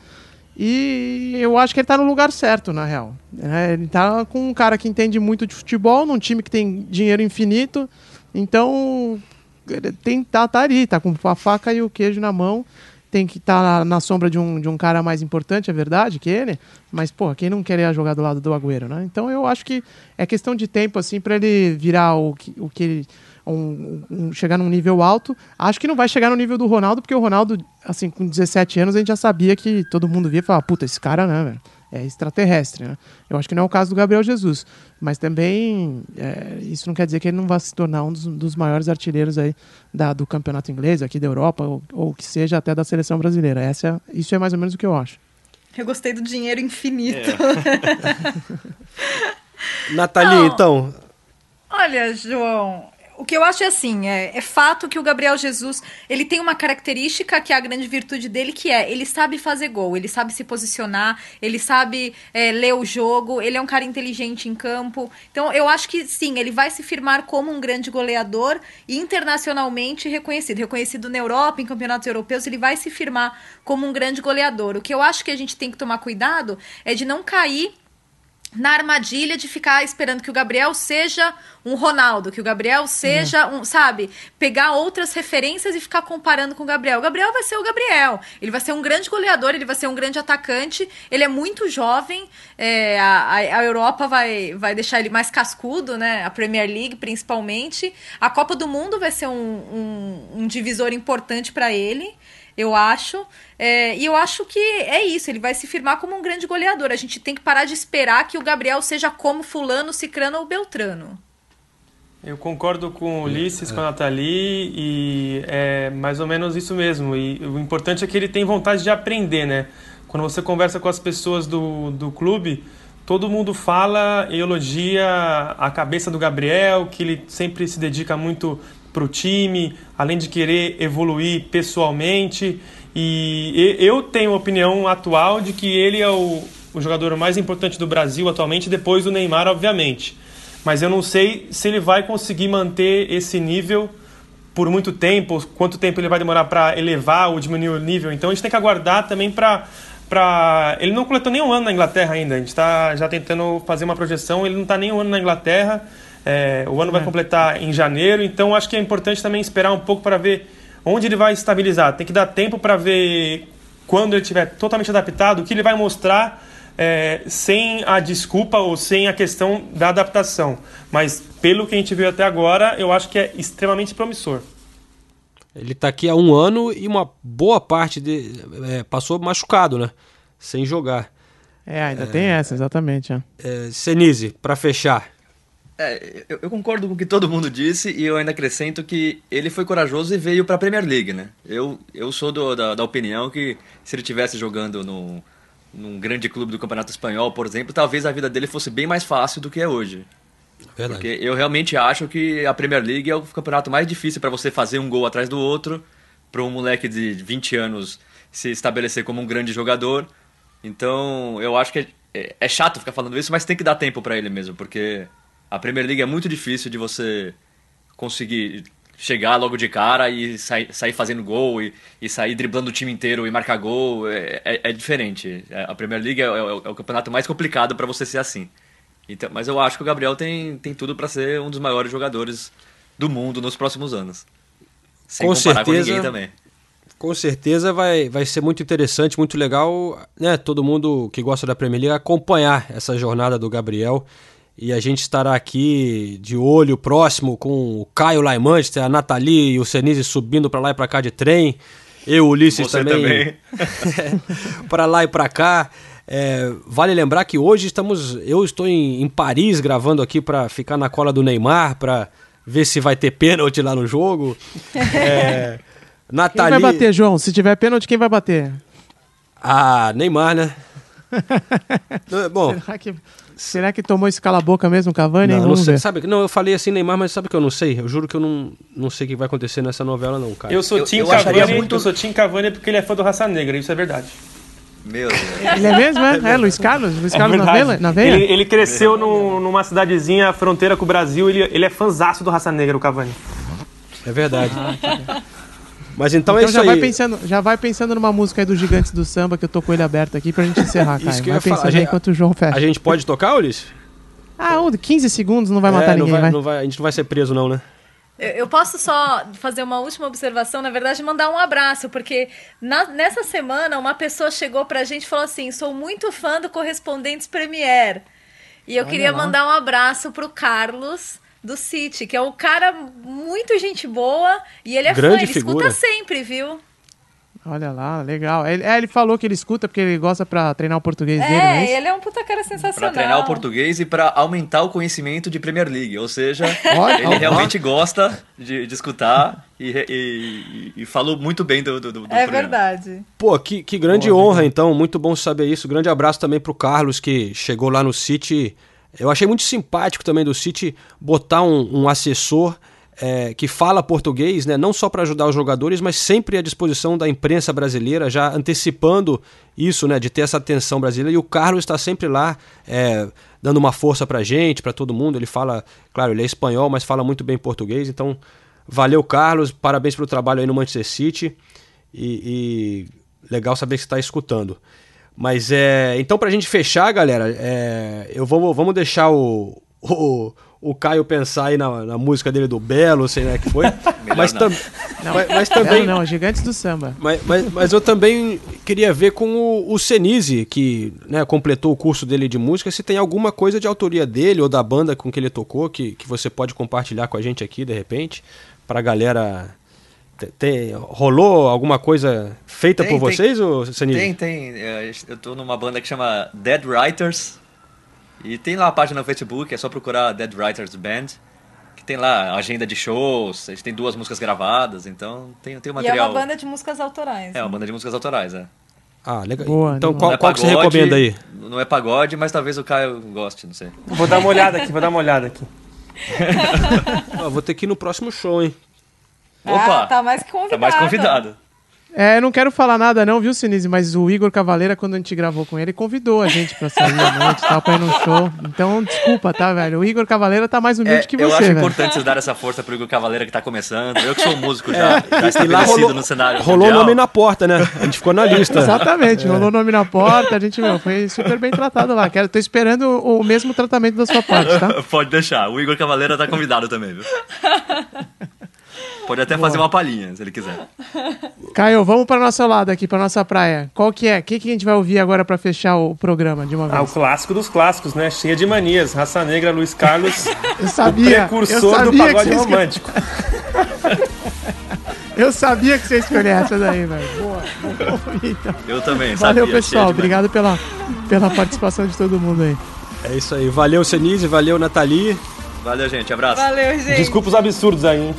E eu acho que ele está no lugar certo, na real. né? Ele está com um cara que entende muito de futebol, num time que tem dinheiro infinito. Então, ele tem, tá, tá ali, tá com a faca e o queijo na mão. Tem que estar na, na sombra de um, de um cara mais importante, é verdade, que ele. Mas, pô, quem não queria jogar do lado do Agüero, né? Então eu acho que é questão de tempo, assim, para ele virar o que, o que ele. Um- um- chegar num nível alto. Acho que não vai chegar no nível do Ronaldo, porque o Ronaldo, assim, com 17 anos, a gente já sabia que todo mundo via e falava, puta, esse cara, né, velho? É extraterrestre, né? Eu acho que não é o caso do Gabriel Jesus. Mas também é, isso não quer dizer que ele não vai se tornar um dos, dos maiores artilheiros aí da, do campeonato inglês, aqui da Europa, ou, ou que seja até da seleção brasileira. Essa, é- isso é mais ou menos o que eu acho. Eu gostei do dinheiro infinito. Nathalie, Não. então. Olha, João, o que eu acho é assim, é, é fato que o Gabriel Jesus, ele tem uma característica que é a grande virtude dele, que é, ele sabe fazer gol, ele sabe se posicionar, ele sabe é, ler o jogo, ele é um cara inteligente em campo. Então, eu acho que sim, ele vai se firmar como um grande goleador internacionalmente reconhecido. Reconhecido na Europa, em campeonatos europeus, ele vai se firmar como um grande goleador. O que eu acho que a gente tem que tomar cuidado é de não cair na armadilha de ficar esperando que o Gabriel seja um Ronaldo, que o Gabriel seja um, sabe, pegar outras referências e ficar comparando com o Gabriel. O Gabriel vai ser o Gabriel. Ele vai ser um grande goleador, ele vai ser um grande atacante. Ele é muito jovem. é, a, a- a Europa vai, vai deixar ele mais cascudo, né? A Premier League, principalmente. A Copa do Mundo vai ser um, um, um divisor importante para ele eu acho. É, e eu acho que é isso, ele vai se firmar como um grande goleador. A gente tem que parar de esperar que o Gabriel seja como Fulano, Cicrano ou Beltrano. Eu concordo com o Ulisses, com a Nathalie, e é mais ou menos isso mesmo. E o importante é que ele tem vontade de aprender, né? Quando você conversa com as pessoas do, do clube, todo mundo fala e elogia a cabeça do Gabriel, que ele sempre se dedica muito para o time, além de querer evoluir pessoalmente. E eu tenho a opinião atual de que ele é o, o jogador mais importante do Brasil atualmente, depois do Neymar, obviamente. Mas eu não sei se ele vai conseguir manter esse nível por muito tempo, quanto tempo ele vai demorar para elevar ou diminuir o nível. Então a gente tem que aguardar também para. Pra... Ele não completou nem um ano na Inglaterra ainda. A gente está já tentando fazer uma projeção. Ele não está nem um ano na Inglaterra. É, o ano vai completar em janeiro. Então acho que é importante também esperar um pouco para ver onde ele vai estabilizar. Tem que dar tempo para ver quando ele estiver totalmente adaptado, o que ele vai mostrar é, sem a desculpa ou sem a questão da adaptação. Mas pelo que a gente viu até agora, eu acho que é extremamente promissor. Ele tá aqui há um ano e uma boa parte de, é, passou machucado, né? Sem jogar. É, ainda tem essa, exatamente. É. É, Senise, para fechar. É, eu, eu concordo com o que todo mundo disse e eu ainda acrescento que ele foi corajoso e veio para a Premier League, né? Eu, eu sou do- da, da opinião que se ele tivesse jogando no, num grande clube do Campeonato Espanhol, por exemplo, talvez a vida dele fosse bem mais fácil do que é hoje. Verdade. Porque eu realmente acho que a Premier League é o campeonato mais difícil para você fazer um gol atrás do outro, para um moleque de 20 anos se estabelecer como um grande jogador. Então, eu acho que é, é- é chato ficar falando isso, mas tem que dar tempo para ele mesmo, porque a Premier League é muito difícil de você conseguir chegar logo de cara e sair, sair fazendo gol e, e sair driblando o time inteiro e marcar gol. É, é- é diferente. É, A Premier League é, é o- é o campeonato mais complicado para você ser assim. Então, mas eu acho que o Gabriel tem, tem tudo para ser um dos maiores jogadores do mundo nos próximos anos. Sem Com comparar com certeza. ninguém também. Com certeza vai, vai ser muito interessante, muito legal, né? Todo mundo que gosta da Premier League acompanhar essa jornada do Gabriel. E a gente estará aqui de olho próximo com o Caio lá em Manchester, a Nathalie e o Senise subindo para lá e para cá de trem. Eu, Ulisses Você também. para lá e para cá. É, vale lembrar que hoje estamos. Eu estou em, em Paris gravando aqui para ficar na cola do Neymar, para ver se vai ter pênalti lá no jogo. É, Quem Nathalie. vai bater, João? Se tiver pênalti, quem vai bater? Ah, Neymar, né? Bom, Será que, será que tomou esse cala-boca mesmo, Cavani? não, não sei, ver. sabe, não, eu falei assim Neymar, mas sabe que eu não sei? Eu juro que eu não, não sei o que vai acontecer nessa novela não, cara. Eu sou Tim Cavani, muito- eu sou Tim Cavani porque ele é fã do Raça Negra, isso é verdade. Meu Deus. Ele é mesmo, é? É, Luiz Carlos? Luiz É Carlos na, verdade. veia? na veia? Ele, ele cresceu no- numa cidadezinha fronteira com o Brasil, ele, ele é fanzaço do Raça Negra, o Cavani. É verdade. Ah, Mas então, Então, é isso já, aí. vai pensando, já vai pensando numa música aí dos Gigantes do Samba, que eu tô com ele aberto aqui pra gente encerrar, Isso Caio. que eu Vai ia falar. pensando aí gente- enquanto o João fecha. A gente pode tocar, Ulisses? Ah, um, 15 segundos não vai É, matar não ninguém, vai, vai. não vai- a gente não vai ser preso não, né? Eu, eu posso só fazer uma última observação, na verdade, mandar um abraço, porque na- nessa semana uma pessoa chegou pra gente e falou assim: sou muito fã do Correspondentes Premier. E eu Olha queria lá. mandar um abraço pro Carlos do City, que é um cara muito gente boa e ele é Grande fã, ele figura. escuta sempre, viu? Olha lá, legal. Ele, é, ele falou que ele escuta porque ele gosta pra treinar o português dele, é É, isso? ele é um puta cara Para sensacional. treinar o português e para aumentar o conhecimento de Premier League. Ou seja, Olha, ele ó. realmente gosta de, de escutar e, e- e- e falou muito bem do, do, do É programa. verdade. Pô, que, que grande honra, então. Muito bom saber isso. Grande abraço também pro Carlos, que chegou lá no City. Eu achei muito simpático também do City botar um, um assessor é, que fala português, né? Não só para ajudar os jogadores, mas sempre à disposição da imprensa brasileira, já antecipando isso, né? De ter essa atenção brasileira. E o Carlos está sempre lá, é, dando uma força pra gente, pra todo mundo. Ele fala, claro, ele é espanhol, mas fala muito bem português. Então, valeu, Carlos. Parabéns pelo trabalho aí no Manchester City. E, e legal saber que você está escutando. Mas é. Então, pra gente fechar, galera, é, eu vou, vamos deixar o, o, o Caio pensar aí na, na música dele do Belo, sei lá que foi. mas, não. tam, Não, mas, mas também. não, Gigantes do Samba. Mas, mas, mas eu também queria ver com o, o Senise, que né, completou o curso dele de música, se tem alguma coisa de autoria dele ou da banda com que ele tocou, que, que você pode compartilhar com a gente aqui, de repente, pra galera. Te- ter- rolou alguma coisa feita Tem, por tem. vocês, ou Senise? Tem, tem. É, Eu tô numa banda que chama Dead Writers. E tem lá a página no Facebook, é só procurar Dead Writers Band. Que tem lá agenda de shows, a gente tem duas músicas gravadas, então tem, tem o E é material. uma banda de músicas autorais. É, uma banda de músicas autorais, é. Ah, legal. Boa, então, qual, é qual que você pagode, recomenda aí? Não é pagode, mas talvez o Caio goste, não sei. Vou dar uma olhada aqui, vou dar uma olhada aqui. Ah, vou ter que ir no próximo show, hein? Ah, tá mais que convidado. Tá mais convidado. É, eu não quero falar nada não, viu, Sinise? Mas o Igor Cavaleira, quando a gente gravou com ele, convidou a gente pra sair à noite e tal, pra ir no show. Então, desculpa, tá, velho? O Igor Cavaleira tá mais humilde É, que eu você, acho velho. importante vocês darem essa força pro Igor Cavaleira que tá começando. Eu que sou um músico já, já É, lá estabelecido rolou, no cenário rolou o mundial. nome na porta, né? A gente ficou na lista. Exatamente, É. rolou o nome na porta, a gente, meu, foi super bem tratado lá. Quero, tô esperando o, o mesmo tratamento da sua parte, tá? Pode deixar. O Igor Cavaleira tá convidado também, viu? Pode até fazer uma palhinha, se ele quiser. Caio, vamos para nosso lado aqui, para nossa praia. Qual que é? O que, que a gente vai ouvir agora para fechar o programa de uma Ah, o vez? clássico dos clássicos, né? Cheia de manias. Raça Negra, Luiz Carlos. Eu sabia, O precursor eu sabia do que pagode vocês- romântico. Eu sabia que você ia escolher essa daí, velho. Boa, então. Eu também, Valeu, sabia, pessoal. cheio de Obrigado pela, pela participação de todo mundo aí. É isso aí. Valeu, Senise. Valeu, Nathalie. Valeu, gente. Abraço. Valeu, gente. Desculpa os absurdos aí, hein?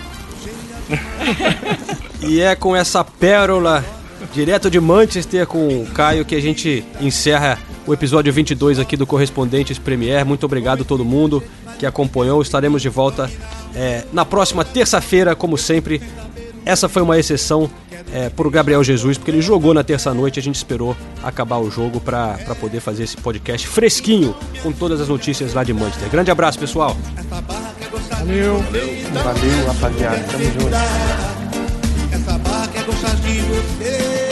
E é com essa pérola direto de Manchester com o Caio que a gente encerra o episódio 22 aqui do Correspondentes Premier. Muito obrigado a todo mundo que acompanhou. Estaremos de volta é, na próxima terça-feira, como sempre. Essa foi uma exceção é, pro Gabriel Jesus, porque ele jogou na terça-noite. A gente esperou acabar o jogo para poder fazer esse podcast fresquinho com todas as notícias lá de Manchester. Grande abraço, pessoal. Valeu. Valeu, rapaziada. Tamo junto. Essa barra quer gostar de você.